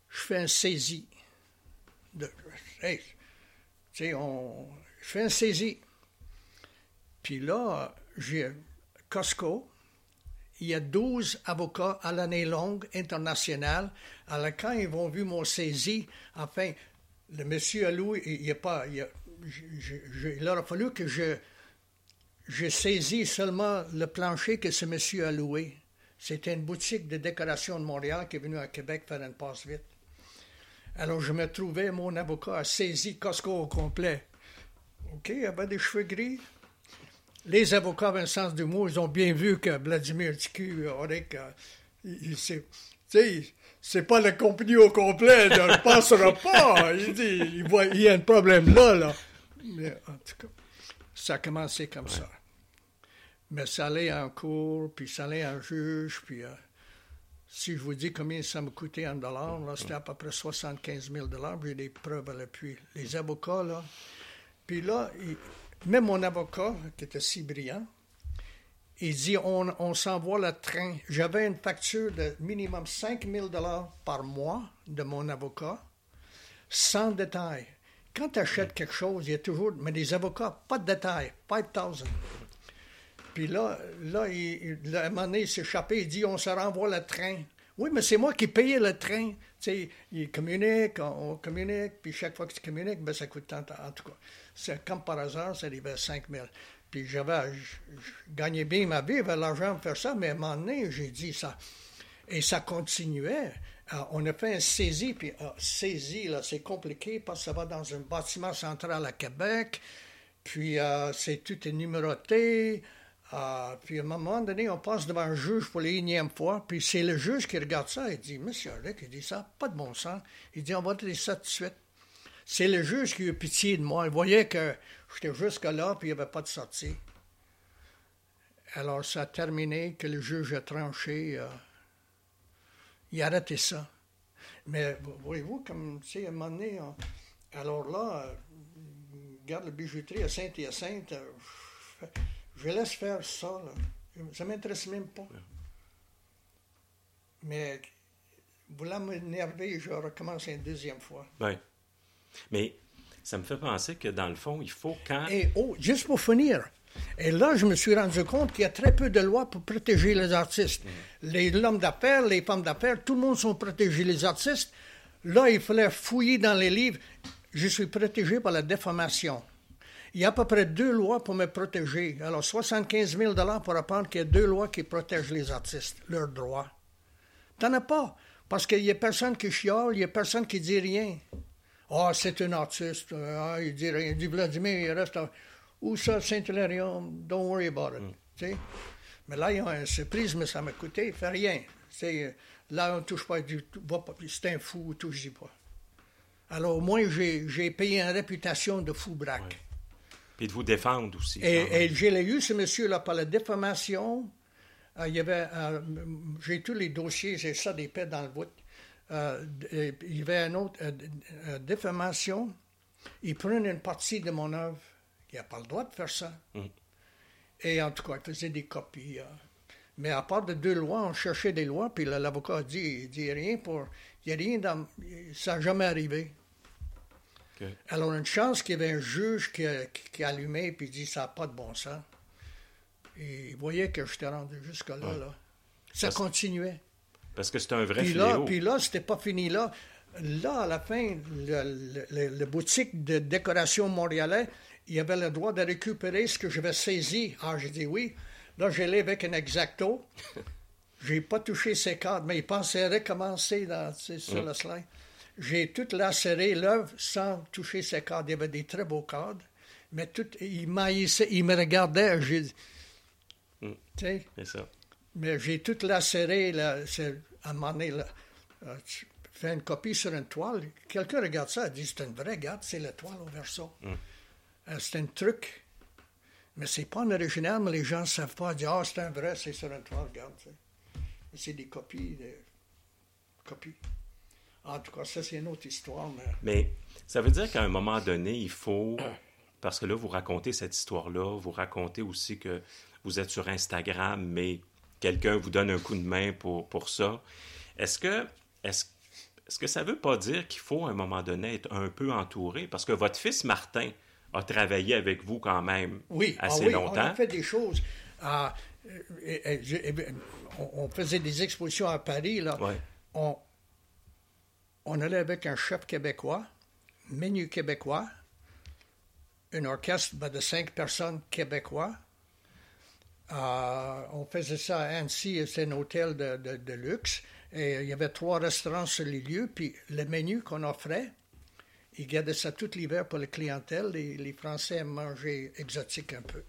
Je fais un saisie. De, hey, on, je fais un saisie. Puis là, j'ai Costco. Il y a 12 avocats à l'année longue internationale. Alors, quand ils vont vu mon saisie, enfin, le monsieur a loué, il n'y a pas. Il, a- il aurait fallu que je, je saisis seulement le plancher que ce monsieur a loué. C'était une boutique de décoration de Montréal qui est venue à Québec faire une passe vite. Alors, je me trouvais, mon avocat a saisi Costco au complet. OK, il avait des cheveux gris. Les avocats avaient un sens d'humour. Ils ont bien vu que Vladimir il, il s'est- c'est pas la compagnie au complet, ne passera pas. Il dit, il, voit, il y a un problème là, là. Mais en tout cas, ça a commencé comme ça. Mais ça allait en cours, puis ça allait en juge, puis euh, si je vous dis combien ça me coûtait en dollars, là, c'était à peu près 75 000 dollars. J'ai des preuves à l'appui. Les avocats, là. Puis là, il- même mon avocat, qui était si brillant, il dit on, on s'envoie le train. J'avais une facture de minimum 5 000 dollars par mois de mon avocat, sans détail. Quand tu achètes quelque chose, il y a toujours. Mais des avocats, pas de détail, 5 000. Puis là, là, il, il- à un moment donné, il s'est il dit on se renvoie le train. Oui, mais c'est moi qui payais le train. Tu sais, il communique, on, on communique, puis chaque fois que tu communiques, ben, ça coûte tant. En tout cas, c'est comme par hasard, ça arrivait à 5 000. Puis j'avais, je, je gagnais bien ma vie, j'avais l'argent pour faire ça, mais à un moment donné, j'ai dit ça. Et ça continuait. Euh, on a fait un saisie, puis euh, saisie, là, c'est compliqué parce que ça va dans un bâtiment central à Québec, puis euh, c'est tout est numéroté. Euh, puis à un moment donné, on passe devant un juge pour l'énième fois, puis c'est le juge qui regarde ça et dit Monsieur Rick, il dit ça, pas de bon sens. Il dit On va te dire ça tout de suite. C'est le juge qui a eu pitié de moi. Il voyait que j'étais jusque-là, puis il n'y avait pas de sortie. Alors, ça a terminé que le juge a tranché. euh, il a arrêté ça. Mais vo- voyez-vous, comme, tu sais, à un moment donné, on- alors là, euh, regarde la bijouterie à Saint-Hyacinthe, euh, je laisse faire ça, là. Ça m'intéresse même pas. Mais, voulant m'énerver, je recommence une deuxième fois. Oui. Mais ça me fait penser que dans le fond, il faut quand. Et oh, juste pour finir, et là, je me suis rendu compte qu'il y a très peu de lois pour protéger les artistes. Les hommes d'affaires, les femmes d'affaires, tout le monde sont protégés. Les artistes, là, il fallait fouiller dans les livres. Je suis protégé par la déformation. Il y a à peu près deux lois pour me protéger. Alors, 75 000 pour apprendre qu'il y a deux lois qui protègent les artistes, leurs droits. T'en as pas. Parce qu'il n'y a personne qui chiale, il n'y a personne qui dit rien. Ah, c'est un artiste. Ah, il dit rien. Il dit Vladimir, il reste à... Où ça, Saint-Hilarion? Don't worry about it. Sais? Mais là, il y a une surprise, mais ça m'a coûté. Il fait rien. Là, on ne touche pas du tout. C'est un fou, touche-y pas. Alors, au moins, j'ai, payé une réputation de fou braque. Puis de vous défendre aussi. Et, j'ai eu ce monsieur-là par la déformation. Euh, il y avait, euh, j'ai tous les dossiers, j'ai ça des paix dans le bout. Euh, il y avait un autre, euh, déformation. Il prenait une partie de mon œuvre. Il n'a pas le droit de faire ça. Et en tout cas, il faisait des copies. euh. Mais à part de deux lois, on cherchait des lois, puis l'avocat a dit, il dit rien pour, il y a rien dans, ça n'a jamais arrivé. Alors, une chance qu'il y avait un juge qui a, qui- qui a allumé et dit ça n'a pas de bon sens. Et il voyait que j'étais rendu jusque-là. Là. Ça Parce- continuait. Parce que c'est un vrai Puis là, puis là, c'était pas fini là. Là, à la fin, le, le- le- le boutique de décoration montréalais, il avait le droit de récupérer ce que j'avais saisi. Ah, j'ai dit oui. Là, j'ai allé avec un exacto. J'ai pas touché ses cadres, mais il pensait recommencer dans, sur le slide. J'ai tout lacéré l'œuvre sans toucher ses cadres. Il y avait des très beaux cadres, Mais tout, il m'haïssait, il me regardait, j'ai dit, Mm. tu sais, C'est ça. mais j'ai tout lacéré, là, c'est- à un moment donné, là, euh, tu fais une copie sur une toile, quelqu'un regarde ça, il dit, c'est une vraie, regarde, c'est la toile au verso. Euh, c'est un truc, mais c'est pas un original, mais les gens ne savent pas, ils disent, ah, c'est un vrai, c'est sur une toile, regarde. C'est des copies, copies. En tout cas, ça, c'est une autre histoire, mais... Mais ça veut dire qu'à un moment donné, il faut, parce que là, vous racontez cette histoire-là, vous racontez aussi que vous êtes sur Instagram, mais quelqu'un vous donne un coup de main pour, pour ça. Est-ce que, est-ce, est-ce que ça veut pas dire qu'il faut, à un moment donné, être un peu entouré? Parce que votre fils Martin a travaillé avec vous quand même Oui, ah assez oui, longtemps. on a fait des choses. Euh, euh, euh, euh, on, on faisait des expositions à Paris. Là. Ouais. On, on allait avec un chef québécois, menu québécois, un orchestre ben, de cinq personnes québécois. Ah, on faisait ça à Annecy, c'est un hôtel de, de- de luxe. Et il y avait trois restaurants sur les lieux. Puis le menu qu'on offrait, ils gardaient ça tout l'hiver pour la clientèle. Les, les Français aiment manger exotique un peu.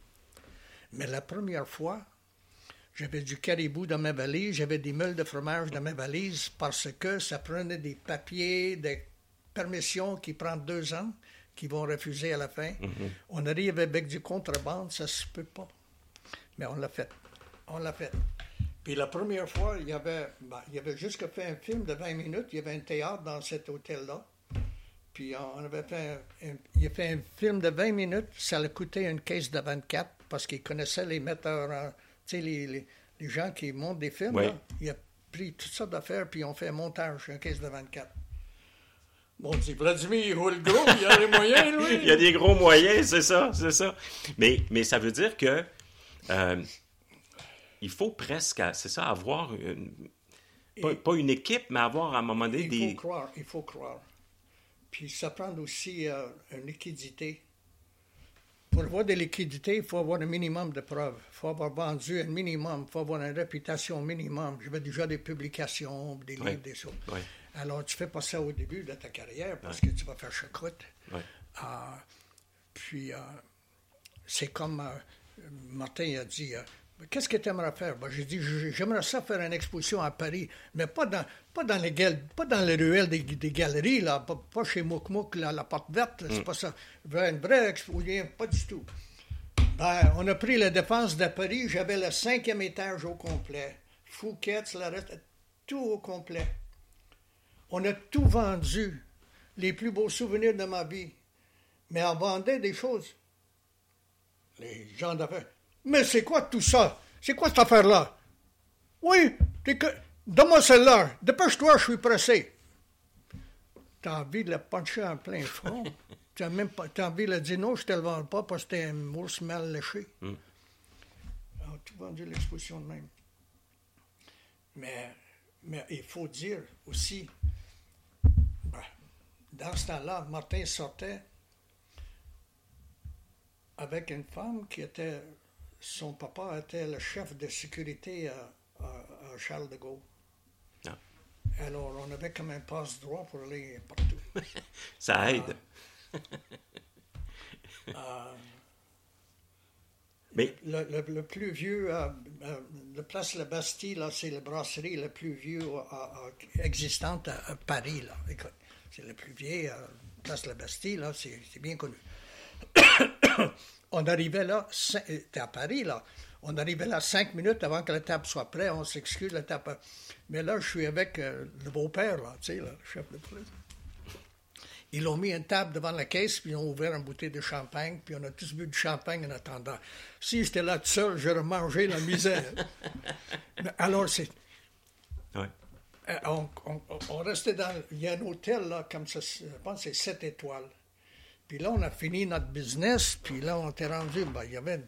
Mais la première fois, j'avais du caribou dans ma valise, j'avais des meules de fromage dans ma valise parce que ça prenait des papiers, des permissions qui prennent deux ans, qui vont refuser à la fin. On arrive avec du contrebande, ça se peut pas. Mais on l'a fait. On l'a fait. Puis la première fois, il y avait, ben, il y avait juste fait un film de 20 minutes, il y avait un théâtre dans cet hôtel-là. Puis on avait fait un, un- il a fait un film de 20 minutes, ça a coûté une caisse de 24 parce qu'il connaissait les metteurs, en- tu sais, les, les, les gens qui montent des films. Oui. là. Il a pris toutes sortes d'affaires, puis on fait un montage, une caisse de 24. Bon, on dit, Vladimir, il roule gros, il a les moyens, lui. Il y a des gros moyens, c'est ça, c'est ça. Mais, mais ça veut dire que euh, il faut presque, c'est ça, avoir une, pas, une équipe, mais avoir à un moment donné Il des. faut croire, il faut croire. Puis ça prend aussi euh, une liquidité. Pour avoir de liquidité, il faut avoir un minimum de preuves. Il faut avoir vendu un minimum, il faut avoir une réputation minimum. Je veux déjà des publications, des livres, des choses. Ouais. Alors, tu fais pas ça au début de ta carrière parce que tu vas faire choucroute. Ouais. Ah, puis, euh, c'est comme euh, Martin a dit euh, Qu'est-ce que tu aimerais faire? Ben, J'ai dit J'aimerais ça faire une exposition à Paris, mais pas dans, pas dans, les, gal- pas dans les ruelles des, des galeries, là, pas, pas chez Mouk Mouk, là, la porte verte, c'est pas ça. Je veux une vraie exposition, pas du tout. Ben, on a pris la défense de Paris, j'avais le cinquième étage au complet. Fouquet's, le reste, tout au complet. On a tout vendu, les plus beaux souvenirs de ma vie. Mais on vendait des choses. Les gens d'affaires. Mais c'est quoi tout ça? C'est quoi cette affaire-là? Oui, que... donne-moi celle-là. Dépêche-toi, je suis pressé. T'as envie de la puncher en plein front? T'as même pas, t'as envie de dire non, je te le vends pas parce que t'es un ours mal léché. Mm. On a tout vendu l'exposition de même. Mais, mais il faut dire aussi, ben, dans ce temps-là, Martin sortait avec une femme qui était, son papa était le chef de sécurité à, à- à Charles de Gaulle. Ah. Alors, on avait comme un passe-droit pour aller partout. Ça aide. Euh, Mais le, le- le plus vieux, euh, euh, le place La Bastille, là, c'est la brasserie la plus vieux euh, euh, existante à, à Paris. Là. C'est la plus vieille place La Bastille, là, c'est, c'est bien connu. On arrivait là, euh, t'es à Paris, là. On arrivait là cinq minutes avant que la table soit prête. On s'excuse, la table. Mais là, je suis avec euh, le beau-père, là, tu sais, là, le chef de police. Ils ont mis une table devant la caisse, puis ils ont ouvert une bouteille de champagne, puis on a tous bu du champagne en attendant. Si j'étais là tout seul, j'aurais mangé la misère. Mais alors, c'est. ouais. euh, On, on- on restait dans. Il y a un hôtel, là, comme ça, je pense que c'est 7 étoiles. Puis là, on a fini notre business, puis là, on était rendu. Ben, y avait.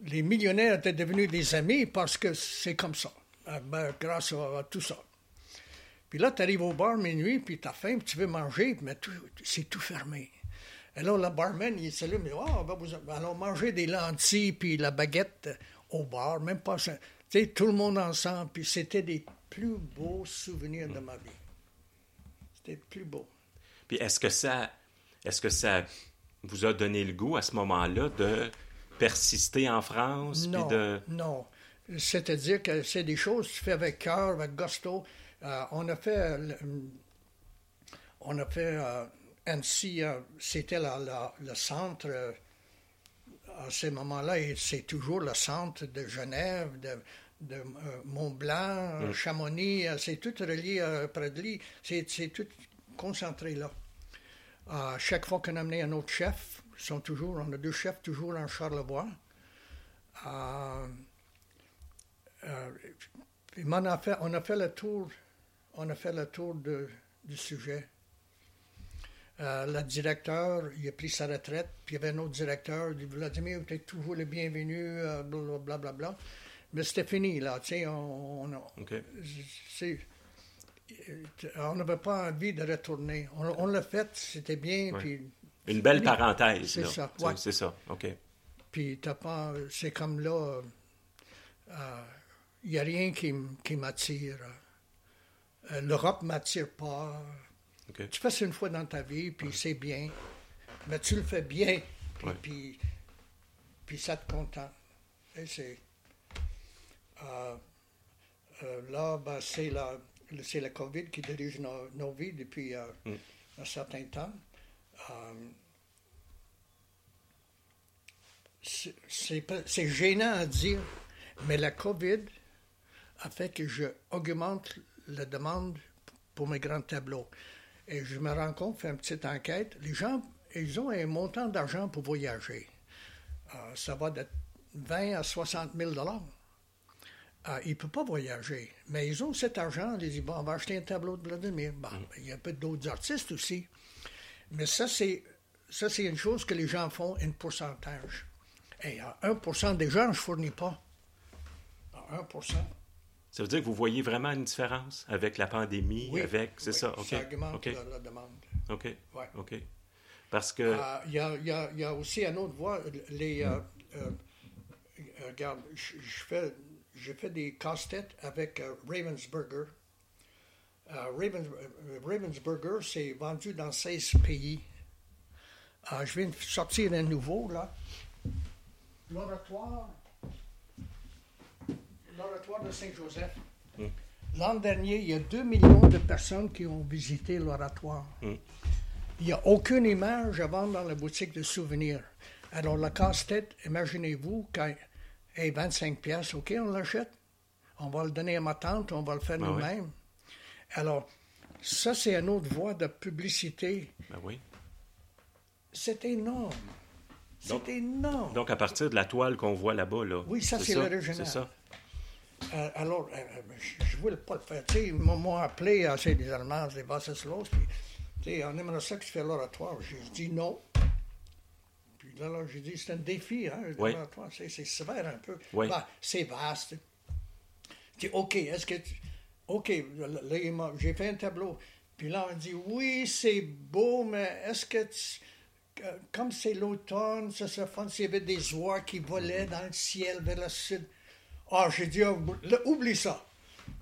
Les millionnaires étaient devenus des amis parce que c'est comme ça, euh, ben, grâce à, tout ça. Puis là, tu arrives au bar minuit, puis tu as faim, puis tu veux manger, mais c'est tout fermé. Et là, le barman, il s'allume, il dit ben, vous allons manger des lentilles, puis la baguette au bar, même pas ça. Tu sais, tout le monde ensemble, puis c'était des plus beaux souvenirs de ma vie. C'était plus beau. Puis est-ce que ça, est-ce que ça vous a donné le goût à ce moment-là de persister en France? Non, de... non. C'est-à-dire que c'est des choses que tu fais avec cœur, avec gusto. Euh, on a fait, euh, on a fait euh, Annecy, c'était le centre à ces moments-là, et c'est toujours le centre de Genève, de, de, Mont-Blanc, Chamonix, euh, c'est tout relié lui, c'est c'est tout concentré là. À chaque fois qu'on a amené un autre chef, sont toujours, on a deux chefs toujours en Charlevoix. Euh, euh, on, a fait, on a fait le tour, on a fait le tour de- du sujet. Euh, le directeur, il a pris sa retraite, puis il y avait un autre directeur, il dit Vladimir, vous êtes toujours le bienvenu, euh, blablabla. Bla, bla. Mais c'était fini, là, tu sais, on, on, a- OK. c'est- on n'avait pas envie de retourner. On, on l'a fait, c'était bien, Ouais. puis Une belle parenthèse. c'est ça, ouais. C'est ça, OK. Puis t'as pas, c'est comme là, il n'y a rien qui, qui m'attire. Euh, L'Europe ne m'attire pas. Tu fais ça une fois dans ta vie, puis c'est bien. Mais tu le fais bien, puis, Ouais. puis, puis ça te contente. Et c'est... euh, euh, là, ben, c'est la, c'est la COVID qui dirige nos, nos vies depuis euh, Mm. un certain temps. Euh, c'est gênant à dire, mais la COVID a fait que je augmente la demande pour mes grands tableaux. Et je me rends compte, fais une petite enquête, les gens, ils ont un montant d'argent pour voyager. Euh, ça va de 20 à 60 000 dollars. Euh, ils ne peuvent pas voyager, mais ils ont cet argent. Ils disent, bon, on va acheter un tableau de Vladimir. Bon, il y a un peu d'autres artistes aussi. Mais ça, c'est ça, c'est une chose que les gens font, un pourcentage. Et à 1 des gens, je ne fournis pas. À 1 Ça veut dire que vous voyez vraiment une différence avec la pandémie, Oui, avec, c'est oui, ça, OK. Ça augmente OK, la, la demande. OK, Ouais. OK. Parce que, Euh, Il y, a, il y il y a aussi un autre voie. Les, euh, euh, euh, regarde, je fais, j'ai fait des casse-têtes avec euh, Ravensburger. Euh, Ravens- euh, Ravensburger, c'est vendu dans 16 pays. Je viens de sortir un nouveau, là. L'oratoire. L'oratoire de Saint-Joseph. Mm. L'an dernier, il y a 2 millions de personnes qui ont visité l'oratoire. Mm. Il n'y a aucune image à vendre dans la boutique de souvenirs. Alors, la casse-tête, imaginez-vous, quand hey, 25 pièces, OK, on l'achète. On va le donner à ma tante, on va le faire oui. nous-mêmes. Alors, ça, c'est une autre voie de publicité. ben oui. C'est énorme. C'est énorme. Donc, à partir de la toile qu'on voit là-bas, là. Oui, ça, c'est l'original. C'est ça? Euh, alors, euh, euh, je ne voulais pas le faire. Tu sais, ils m'ont appelé, c'est des Allemands, des Wasseslos, puis, tu sais, on aimerait ça que tu fais l'oratoire. J'ai dit non. Là j'ai dit, c'est un défi, hein, Oui. c'est c'est sévère un peu. Oui. Ben, c'est vaste. Je dis, OK, est-ce que tu... OK, il j'ai fait un tableau. Puis là, on dit, oui, c'est beau, mais est-ce que tu... Comme c'est l'automne, ça serait fun s'il y avait des oies qui volaient dans le ciel vers le sud? Ah, j'ai dit, là, oublie ça.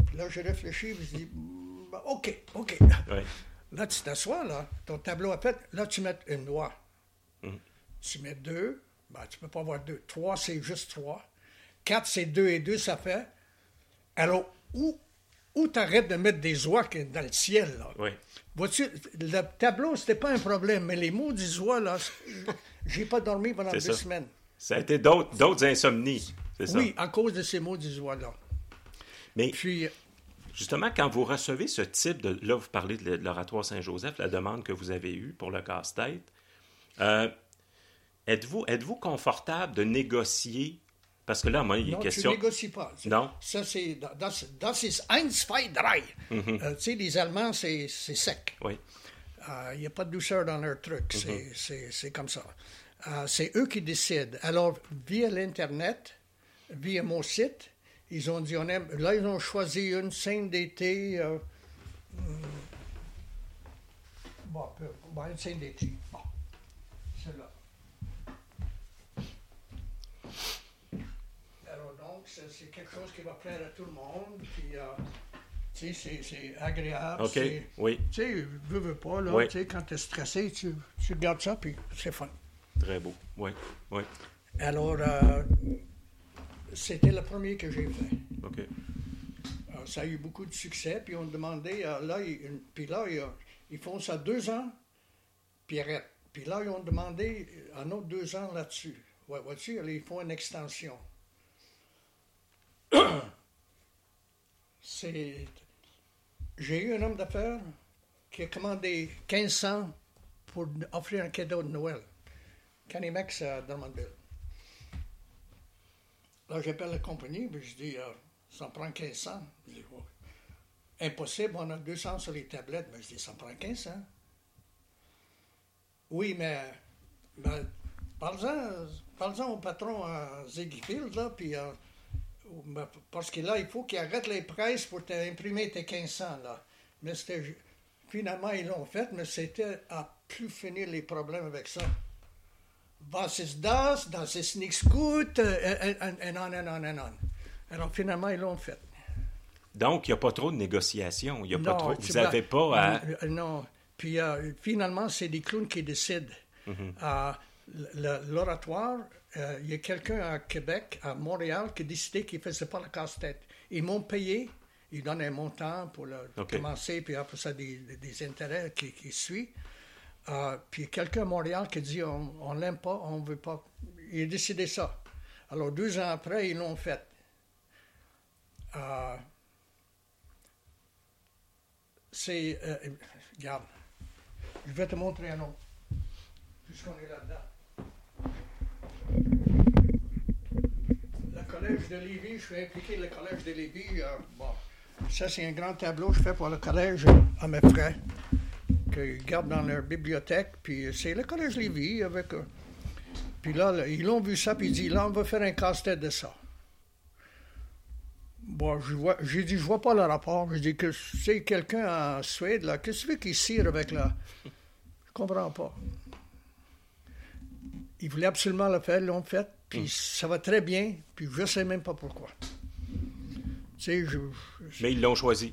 Puis là, j'ai réfléchi, dit, Hmm, ben, OK, OK. Oui. Là, tu t'assois, là, ton tableau a fait, là, tu mets une oie. Mhm. Tu mets deux, ben, tu peux pas avoir deux. Trois, c'est juste trois. Quatre, c'est deux et deux, ça fait. Alors, où, où t'arrêtes de mettre des oies dans le ciel, là? Oui. Vois-tu, le tableau, c'était pas un problème, mais les mots des oies, là, j'ai pas dormi pendant deux ça. semaines. Ça a été d'autres d'autres insomnies, c'est ça? Oui, à cause de ces mots des oies-là. Mais Puis, justement, quand vous recevez ce type de... Là, vous parlez de l'oratoire Saint-Joseph, la demande que vous avez eue pour le casse-tête. Euh, êtes-vous êtes confortable de négocier? Parce que là, moi, il est non, question... tu négocies pas. Non. Ça, c'est... Das, das ist eins, zwei, drei. Euh, tu sais, les Allemands, c'est sec. Oui. Il n'y a pas de douceur dans leur truc. C'est- Mm-hmm. C'est comme ça. Euh, c'est eux qui décident. Alors, via l'Internet, via mon site, ils ont dit, on aime... Là, ils ont choisi une scène d'été... euh, hum, bon, peu- bon, une scène d'été. Bon, celle-là. Alors, donc, c'est quelque chose qui va plaire à tout le monde. Puis, euh, tu sais, c'est- agréable. OK. Oui. tu sais, veux, veux pas, là, Oui. tu sais, quand t'es stressé, tu, tu regardes ça, puis c'est fun. Très beau. Oui, oui. Alors, euh, c'était le premier que j'ai fait. OK. Alors, ça a eu beaucoup de succès, puis on demandait, euh, là, puis là, ils, ils font ça deux ans, puis arrêtent. Puis là, ils ont demandé un autre deux ans là-dessus. Ouais, vois-tu, ils font une extension. C'est... J'ai eu un homme d'affaires qui a commandé 1500 pour offrir un cadeau de Noël. Canimex à Drummondville. Là, j'appelle la compagnie, puis je dis, euh, ça en prend 1500. Il dit, Ouais. Impossible, on a 200 sur les tablettes. Mais je dis, ça en prend 1500. Oui, mais ben, parle-en au patron à Ziggy là, puis ben, parce que là, il faut qu'il arrête les presses pour t'imprimer tes 1500, là. Mais c'était, finalement, ils l'ont fait, mais c'était à plus finir les problèmes avec ça. Was ist das? Das ist nichts gut, et on, and on, and on. Alors, finalement, ils l'ont fait. Donc, il n'y a pas trop de négociations. Y a pas Non, trop, tu vous n'avez pas à... Euh, Non. Puis euh, finalement, c'est des clowns qui décident. Euh, le- L'oratoire, euh, il y a quelqu'un à Québec, à Montréal, qui a décidé qu'il ne faisait pas le casse-tête. Ils m'ont payé, ils donnent un montant pour le commencer, puis après ça, des, des intérêts qui, qui suivent. Euh, puis quelqu'un à Montréal qui dit on ne l'aime pas, on ne veut pas. Il a décidé ça. Alors deux ans après, ils l'ont fait. Euh, c'est. euh, regarde, je vais te montrer un autre, puisqu'on est là-dedans. Le collège de je suis impliqué le collège de Lévis. euh, bon, ça, c'est un grand tableau que je fais pour le collège à mes frères, qu'ils gardent dans leur bibliothèque. Puis c'est le collège Lévis avec. euh, puis là, ils l'ont vu ça, puis ils disent là, on va faire un casse-tête de ça. Bon, j'ai dit, je vois pas le rapport. Je dis que c'est quelqu'un en Suède, là. Qu'est-ce que qu'il cire avec là? Je comprends pas. Ils voulaient absolument le faire, ils l'ont fait, puis ça va très bien, puis je sais même pas pourquoi. Je, je- Mais ils l'ont choisi.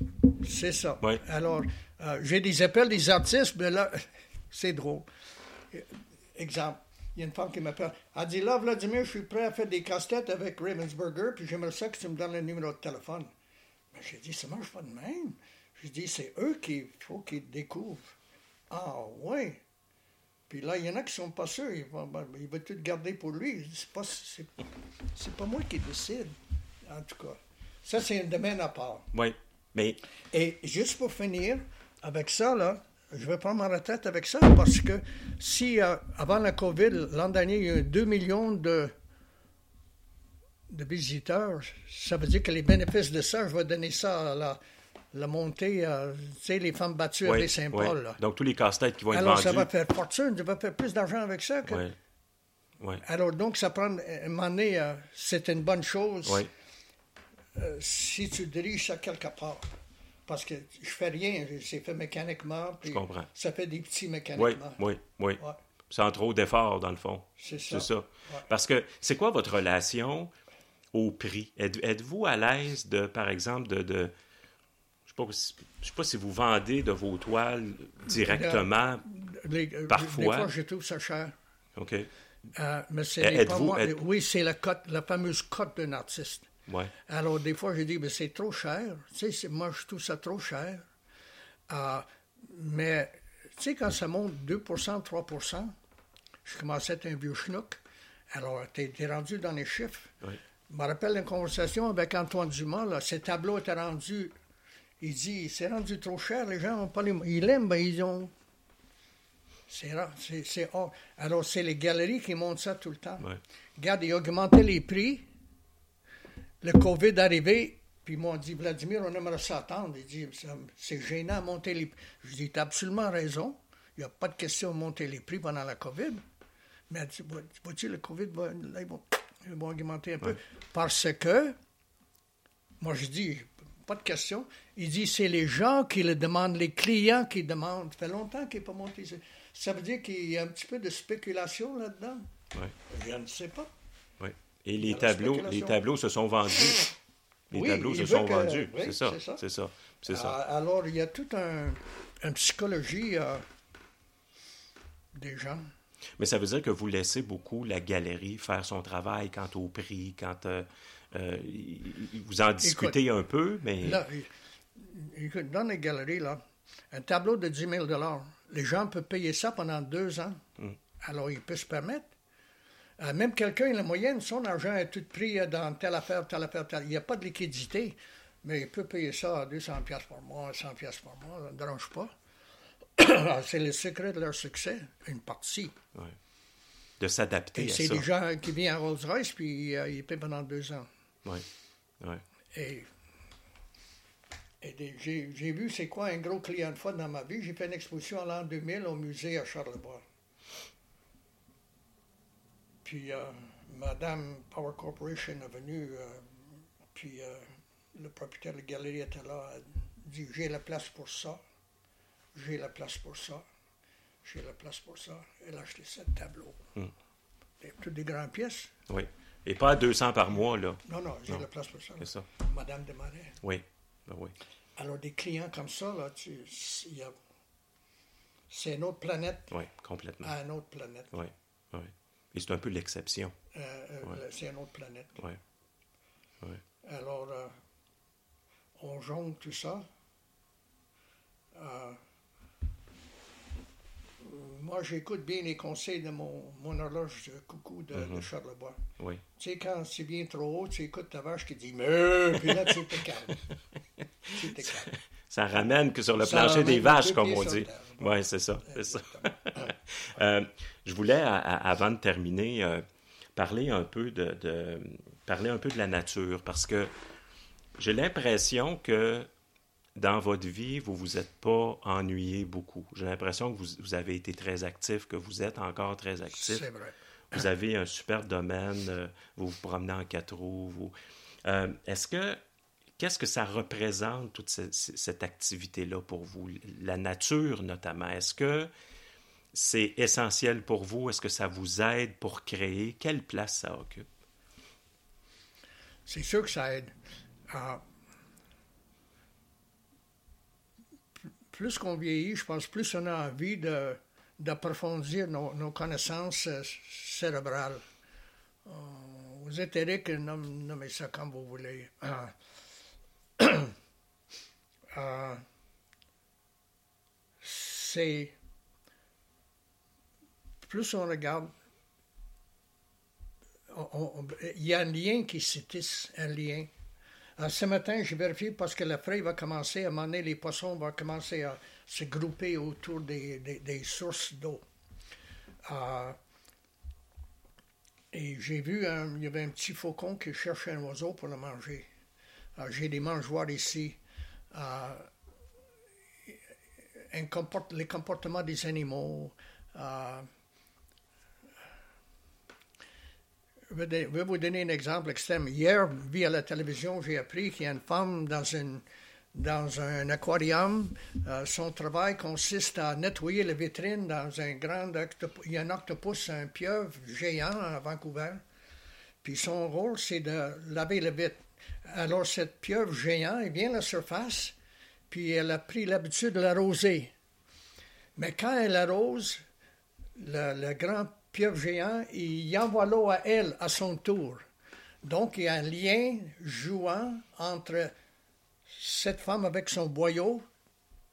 c'est ça. Oui. Alors, euh, j'ai des appels des artistes, mais là, c'est drôle. Exemple, il y a une femme qui m'appelle. Elle dit Là, Vladimir, je suis prêt à faire des casse-têtes avec Ravensburger, puis j'aimerais ça que tu me donnes le numéro de téléphone. Mais j'ai dit Ça marche pas de même. J'ai dit C'est eux qu'il faut qu'ils découvrent. Ah, oui. Puis là, il y en a qui sont pas sûrs. Il va, ben, il va tout garder pour lui. C'est pas, c'est, c'est pas moi qui décide, en tout cas. Ça, c'est un domaine à part. Oui. Mais Et juste pour finir, avec ça, là, je vais prendre ma retraite avec ça parce que si, euh, avant la COVID, l'an dernier, il y a eu 2 millions de, de visiteurs, ça veut dire que les bénéfices de ça, je vais donner ça à la, la montée, euh, tu sais, les femmes battues oui, avec Saint-Paul. oui. Donc, tous les casse-têtes qui vont être Alors, ça va faire fortune, je vais faire plus d'argent avec ça. Que... Oui. Alors, donc, ça prend, à un moment donné, euh, c'est une bonne chose Oui. euh, si tu diriges ça quelque part. Parce que je fais rien, c'est fait mécaniquement. puis comprends. Ça fait des petits mécaniquement. oui, oui. Sans trop d'efforts, dans le fond. c'est ça. C'est ça. Parce que c'est quoi votre relation au prix? Êtes- Êtes-vous à l'aise de, par exemple, de. je pas je sais pas si vous vendez de vos toiles directement. Les- euh, Parfois. Des fois, je trouve ça cher. OK. Euh, mais c'est pas moi- êtes- Oui, c'est la cote, la fameuse cote d'un artiste. Ouais. Alors, des fois, je dis, mais c'est trop cher. Tu sais, moi, je trouve ça trop cher. Euh, mais, tu sais, quand ça monte 2% 3 je commençais à être un vieux schnook. Alors, tu es, rendu dans les chiffres. Je me rappelle une conversation avec Antoine Dumas. Là, ces tableaux étaient rendus. Il dit, c'est rendu trop cher. Les gens n'ont pas les. Ils l'aiment, mais ils ont. C'est rare. C'est, hors. Alors, c'est les galeries qui montent ça tout le temps. Ouais. Regarde, ils augmentaient les prix. Le COVID est arrivé, puis ils m'ont dit, Vladimir, on aimerait s'attendre. Il dit, c'est gênant de monter les prix. Je dis, tu as absolument raison. Il n'y a pas de question de monter les prix pendant la COVID. Mais elle dit, Vois- vois-tu, le COVID, va, là, ils, vont, ils vont augmenter un peu. Parce que, moi je dis, pas de question. Il dit, c'est les gens qui le demandent, les clients qui demandent. Ça fait longtemps qu'il n'est pas monté. Ça veut dire qu'il y a un petit peu de spéculation là-dedans. Ouais. Je ne sais pas. Ouais. Et les tableaux, les tableaux se sont vendus. Les Oui, tableaux se sont que- vendus. oui, c'est ça. c'est ça. C'est ça. Alors, il y a toute un, une psychologie euh, des gens. Mais ça veut dire que vous laissez beaucoup la galerie faire son travail quant au prix, quand euh, euh, vous en discutez un peu, mais... Là, écoute, dans les galeries, là, un tableau de 10 000 les gens peuvent payer ça pendant deux ans. Mm. Alors, ils peuvent se permettre. Euh, même quelqu'un, la moyenne, son argent est tout pris dans telle affaire, telle affaire, telle. Il n'y a pas de liquidité, mais il peut payer ça à 200 pièces par mois, 100 pièces par mois, ça ne dérange pas. C'est le secret de leur succès, une partie. Ouais. De s'adapter à ça. C'est des gens qui viennent à Rolls-Royce, puis euh, ils paient pendant deux ans. Oui, oui. Et, et j'ai vu c'est quoi un gros client de fois dans ma vie. J'ai fait une exposition en l'an 2000 au musée à Charlebois. Puis euh, Madame Power Corporation est venue, euh, puis euh, le propriétaire de la galerie était là, a dit J'ai la place pour ça, j'ai la place pour ça, j'ai la place pour ça. Elle a acheté sept tableaux. Hmm. Toutes des grandes pièces. Oui. Et pas à 200 par mois, là. Non, non, j'ai la place pour ça. C'est ça. Madame Desmarais. Oui. Ben oui. Alors, des clients comme ça, là, tu, il y a- c'est une autre planète Oui, complètement. à une autre planète. Oui, oui. Et c'est un peu l'exception. Euh, euh, Ouais. C'est une autre planète. Oui. Oui. Alors, euh, on jongle tout ça. Euh, moi, j'écoute bien les conseils de mon, mon horloge de coucou de, de Mhm. Charlebois. Oui. Tu sais, quand c'est bien trop haut, tu écoutes ta vache qui dit Mais, puis là, tu te calmes. tu te calmes. Ça ramène que sur le Ça plancher des vaches, comme on dit. Oui, c'est ça. Ça. Euh, je voulais, à- à- avant de terminer, euh, parler un peu de, de- parler un peu de la nature, parce que j'ai l'impression que dans votre vie, vous vous êtes pas ennuyé beaucoup. J'ai l'impression que vous, vous avez été très actif, que vous êtes encore très actif. C'est vrai. Vous avez un super domaine, euh, vous vous promenez en quatre roues. Vous... Euh, Est-ce que qu'est-ce que ça représente toute ce- ce- cette activité-là pour vous, la nature notamment Est-ce que c'est essentiel pour vous? Est-ce que ça vous aide pour créer? Quelle place ça occupe? C'est sûr que ça aide. Ah, plus qu'on vieillit, je pense, plus on a envie de, d'approfondir nos, nos connaissances euh, cérébrales. Euh, vous êtes Eric, nomme- nommez ça comme vous voulez. Ah. Ah, c'est. Plus on regarde il y a un lien qui se tisse, un lien. Alors, ce matin, j'ai vérifié parce que la feuille va commencer, à un moment donné, les poissons vont commencer à se grouper autour des, sources d'eau. Euh, et j'ai vu, il y avait un petit faucon qui cherchait un oiseau pour le manger. Euh, j'ai des mangeoires ici. Les comportements des animaux. Je vais vous donner un exemple extrême. Hier, via la télévision, j'ai appris qu'il y a une femme dans, une, dans un aquarium. Euh, son travail consiste à nettoyer les vitrines dans un grand octopus. Il y a un octopus, un pieuvre géant à Vancouver. Puis son rôle, c'est de laver les vitres. Alors, cette pieuvre géant, elle vient à la surface, puis elle a pris l'habitude de l'arroser. Mais quand elle arrose, le, le grand pieuvre géant, il envoie l'eau à elle à son tour. Donc, il y a un lien jouant entre cette femme avec son boyau,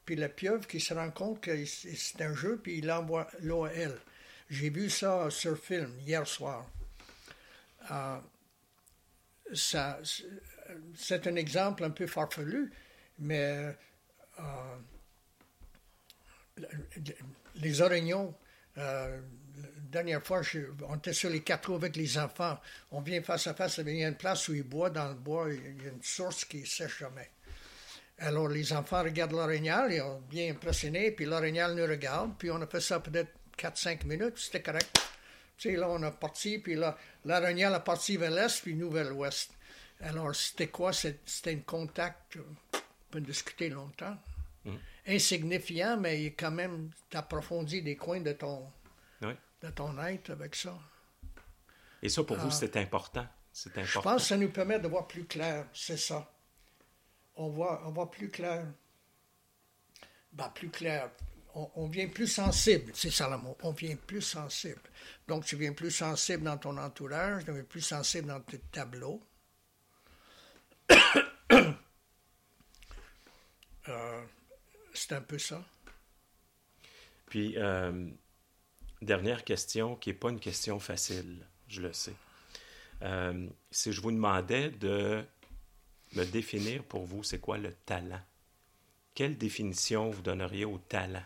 puis la pieuvre qui se rend compte que c'est un jeu, puis il envoie l'eau à elle. J'ai vu ça sur film hier soir. Euh, ça, c'est un exemple un peu farfelu, mais euh, les orignaux, euh, dernière fois, je- on était sur les quatre roues avec les enfants. On vient face à face, il y a une place où ils boivent dans le bois, il y a une source qui ne sèche jamais. Alors les enfants regardent l'orignal, ils sont bien impressionnés, puis l'orignal nous regarde, puis on a fait ça peut-être 4-5 minutes, c'était correct. Tu sais, là, on a parti, puis là, l'orignal a parti vers l'est, puis nous vers l'ouest. Alors, c'était quoi? C'était un contact, on peut discuter longtemps. Insignifiant, mais il est quand même, t'approfondis des coins de ton. De ton être avec ça. Et ça, pour vous, Ah. c'est important. C'est Je important. pense que ça nous permet de voir plus clair, c'est ça. On voit, on voit plus clair. Ben, plus clair. on, on vient plus sensible, c'est ça le mot, on vient plus sensible. Donc, tu viens plus sensible dans ton entourage, tu viens plus sensible dans tes tableaux. Euh, c'est un peu ça. Puis, euh, dernière question, qui n'est pas une question facile, je le sais. Euh, si je vous demandais de me définir pour vous, c'est quoi le talent? Quelle définition vous donneriez au talent?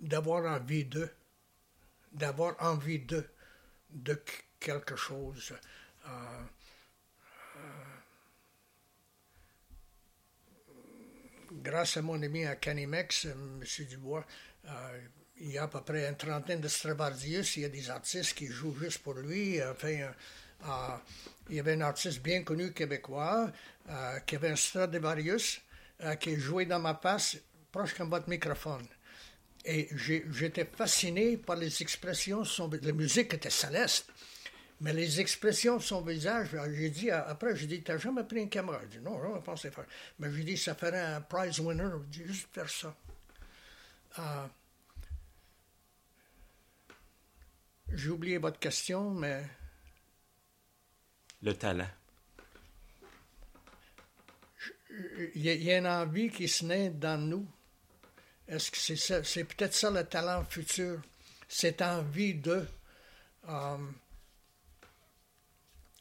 D'avoir envie de, d'avoir envie de, de quelque chose. Euh, grâce à mon ami à Canimex, M. Dubois, euh, il y a à peu près une trentaine de Stradivarius. Il y a des artistes qui jouent juste pour lui. Enfin, euh, il y avait un artiste bien connu québécois euh, qui avait un Stradivarius qui jouait dans ma face, proche comme votre microphone. Et j'étais fasciné par les expressions. La musique était céleste. Mais les expressions de son visage, j'ai dit, après, j'ai dit, t'as jamais pris une caméra? Il dit, non, je ne pensais faire. Mais j'ai dit, ça ferait un prize winner. J'ai dit, juste faire ça. Euh, j'ai oublié votre question, mais. Le talent. Il y, y, a une envie qui se naît dans nous. Est-ce que c'est ça? C'est peut-être ça le talent futur? Cette envie de. Um,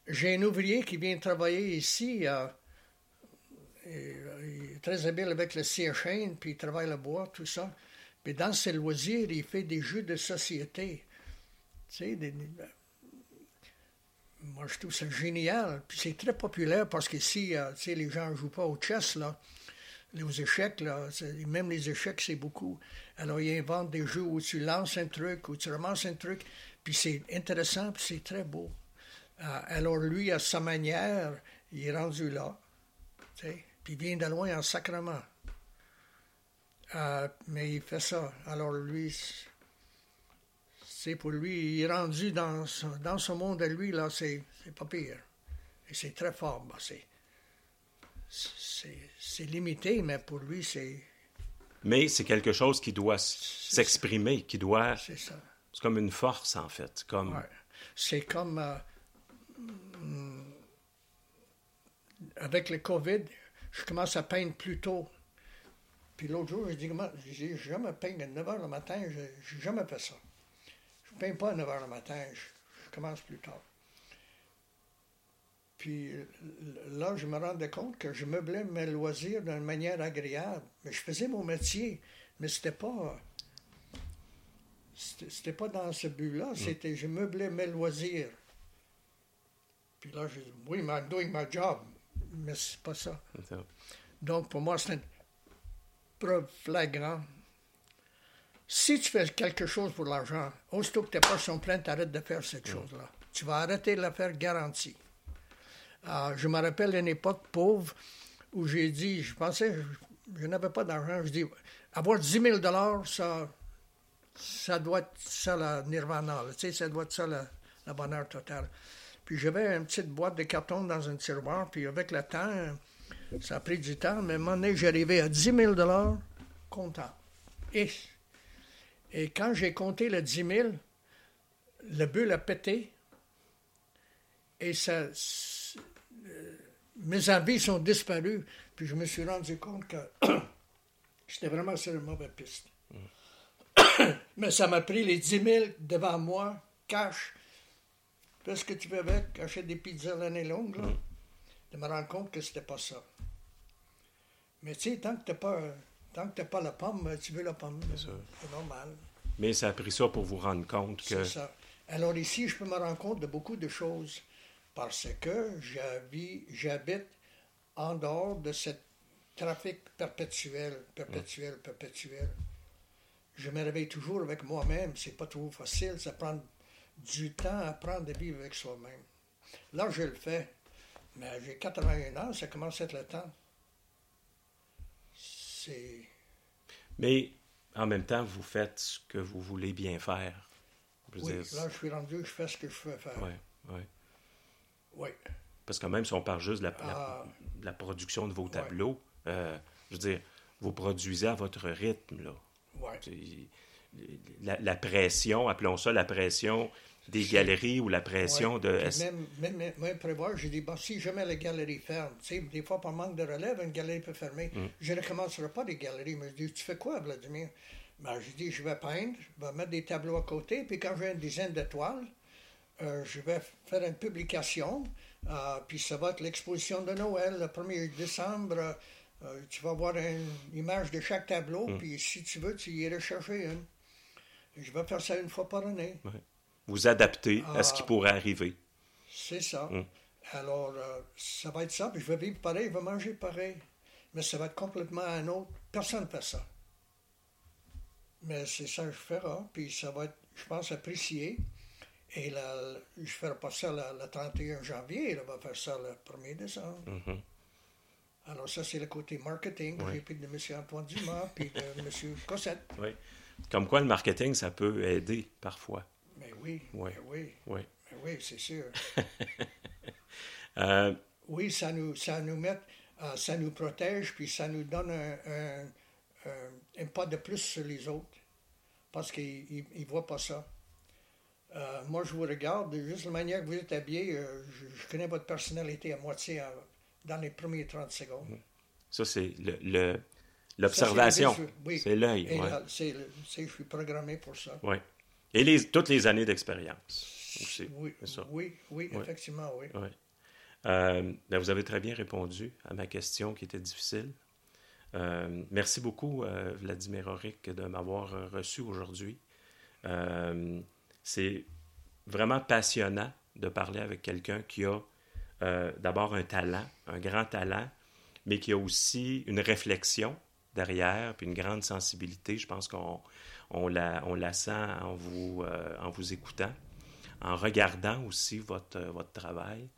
j'ai un ouvrier qui vient travailler ici. Euh, il est très habile avec le chaîne, puis il travaille le bois, tout ça. Mais dans ses loisirs, il fait des jeux de société. Tu sais, des, moi, je trouve ça génial. Puis c'est très populaire parce qu'ici, euh, tu sais, les gens ne jouent pas au chess, là. Aux échecs, là, même les échecs, c'est beaucoup. Alors, ils inventent des jeux où tu lances un truc, où tu ramasses un truc, puis c'est intéressant, puis c'est très beau. Euh, alors lui, à sa manière, il est rendu là. Puis il vient de loin en sacrement. Euh, mais il fait ça. Alors lui, c'est pour lui, il est rendu dans, dans ce monde de lui, là, c'est pas pire. Et c'est très fort. c'est limité, mais pour lui, c'est. Mais c'est quelque chose qui doit s'exprimer, qui doit. C'est ça. C'est comme une force, en fait. Comme... Ouais. C'est comme. Euh, avec le COVID, je commence à peindre plus tôt. Puis l'autre jour, je dis, j'ai jamais peint à 9 h le matin, je n'ai jamais fait ça. Je ne peins pas à 9 h le matin, je, commence plus tard. Puis là, je me rendais compte que je meublais mes loisirs d'une manière agréable. Mais je faisais mon métier, mais c'était pas. C'était pas dans ce but-là, mm. c'était je meublais mes loisirs. Puis là, je dis, oui, I'm doing my job, mais c'est pas ça. Donc, pour moi, c'est une preuve flagrante. Si tu fais quelque chose pour l'argent, aussitôt que tes poches sont pleines, tu arrêtes de faire cette chose-là. Tu vas arrêter de la faire garantie. Euh, je me rappelle d'une époque pauvre où j'ai dit, je pensais, je, n'avais pas d'argent, je dis, avoir 10 000 ça, ça doit être ça la nirvana, tu sais, ça doit être ça la bonheur total. J'avais une petite boîte de carton dans un tiroir, puis avec le temps, ça a pris du temps, mais à un moment donné, j'arrivais à 10 000 comptant. Et, et quand j'ai compté le 10 000, le bulle a pété, et ça, euh, mes envies sont disparus, puis je me suis rendu compte que j'étais vraiment sur une mauvaise piste. Mais ça m'a pris les 10 000 devant moi, cash, Qu'est-ce que tu veux avec, acheter des pizzas l'année longue, là, mm. de me rendre compte que c'était pas ça. Mais tu sais, tant que tu pas, tant que pas la pomme, tu veux la pomme. C'est normal. Mais ça a pris ça pour vous rendre compte que. C'est ça. Alors ici, je peux me rendre compte de beaucoup de choses parce que j'habite en dehors de ce trafic perpétuel, perpétuel, perpétuel. Je me réveille toujours avec moi-même. C'est pas trop facile. Ça prend du temps à apprendre à vivre avec soi-même. Là, je le fais. Mais j'ai 81 ans, ça commence à être le temps. C'est. Mais en même temps, vous faites ce que vous voulez bien faire. oui, là, je suis rendu, je fais ce que je veux faire. Oui, oui. Oui. Parce que même si on parle juste de la, Ah. de la production de vos tableaux, euh, je veux dire, vous produisez à votre rythme, là. Ouais. La, la pression, appelons ça la pression des galeries ou la pression Ouais. de... Même, même, même, même prévoir, j'ai dit, bon, si jamais la galerie ferme, tu sais, des fois, par manque de relève, une galerie peut fermer. Mm. Je ne recommencerai pas des galeries. Mais je dis, tu fais quoi, Vladimir? Ben, je dis, je vais peindre, je vais mettre des tableaux à côté, puis quand j'ai une dizaine d'étoiles, euh, je vais faire une publication, euh, puis ça va être l'exposition de Noël, le 1er décembre. euh, euh, tu vas voir une image de chaque tableau, Mm. puis si tu veux, tu iras chercher une. Je vais faire ça une fois par année. Vous adaptez à ce qui Ah. pourrait arriver. C'est ça. Mm. Alors, euh, ça va être ça, puis je vais vivre pareil, je vais manger pareil. Mais ça va être complètement un autre. Personne ne fait ça. Mais c'est ça que je ferai, puis ça va être, je pense, apprécié. Et là, je ne ferai pas ça le, le 31 janvier, là, on va faire ça le 1er décembre. Mhm. Alors, ça, c'est le côté marketing j'ai pris de M. Antoine Dumas, puis de M. Cossette. Oui. Comme quoi, le marketing, ça peut aider parfois. Oui, Ouais. mais oui, Oui. mais oui, c'est sûr. Euh, Oui, ça nous, ça nous met, euh, ça nous protège, puis ça nous donne un, un, un- un pas de plus sur les autres, parce qu'ils ne voient pas ça. Euh, moi, je vous regarde, juste la manière que vous êtes habillé, euh, je, je connais votre personnalité à moitié euh, dans les premiers 30 secondes. ça, c'est le- le- l'observation. Le oui. C'est l'œil. Ouais. c'est le- je suis programmé pour ça. Ouais. Et les, toutes les années d'expérience aussi. Oui, ça. oui, effectivement, oui. Euh, ben, vous avez très bien répondu à ma question qui était difficile. Euh, merci beaucoup, euh, Vladimir Auric, de m'avoir reçu aujourd'hui. C'est vraiment passionnant de parler avec quelqu'un qui a d'abord un talent, un grand talent, mais qui a aussi une réflexion derrière, puis une grande sensibilité. Je pense qu'on on la, on la sent en vous, euh, en vous écoutant, en regardant aussi votre, votre travail.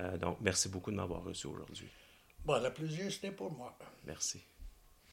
Euh, donc, merci beaucoup de m'avoir reçu aujourd'hui. Bon, le plaisir, c'était pour moi. Merci.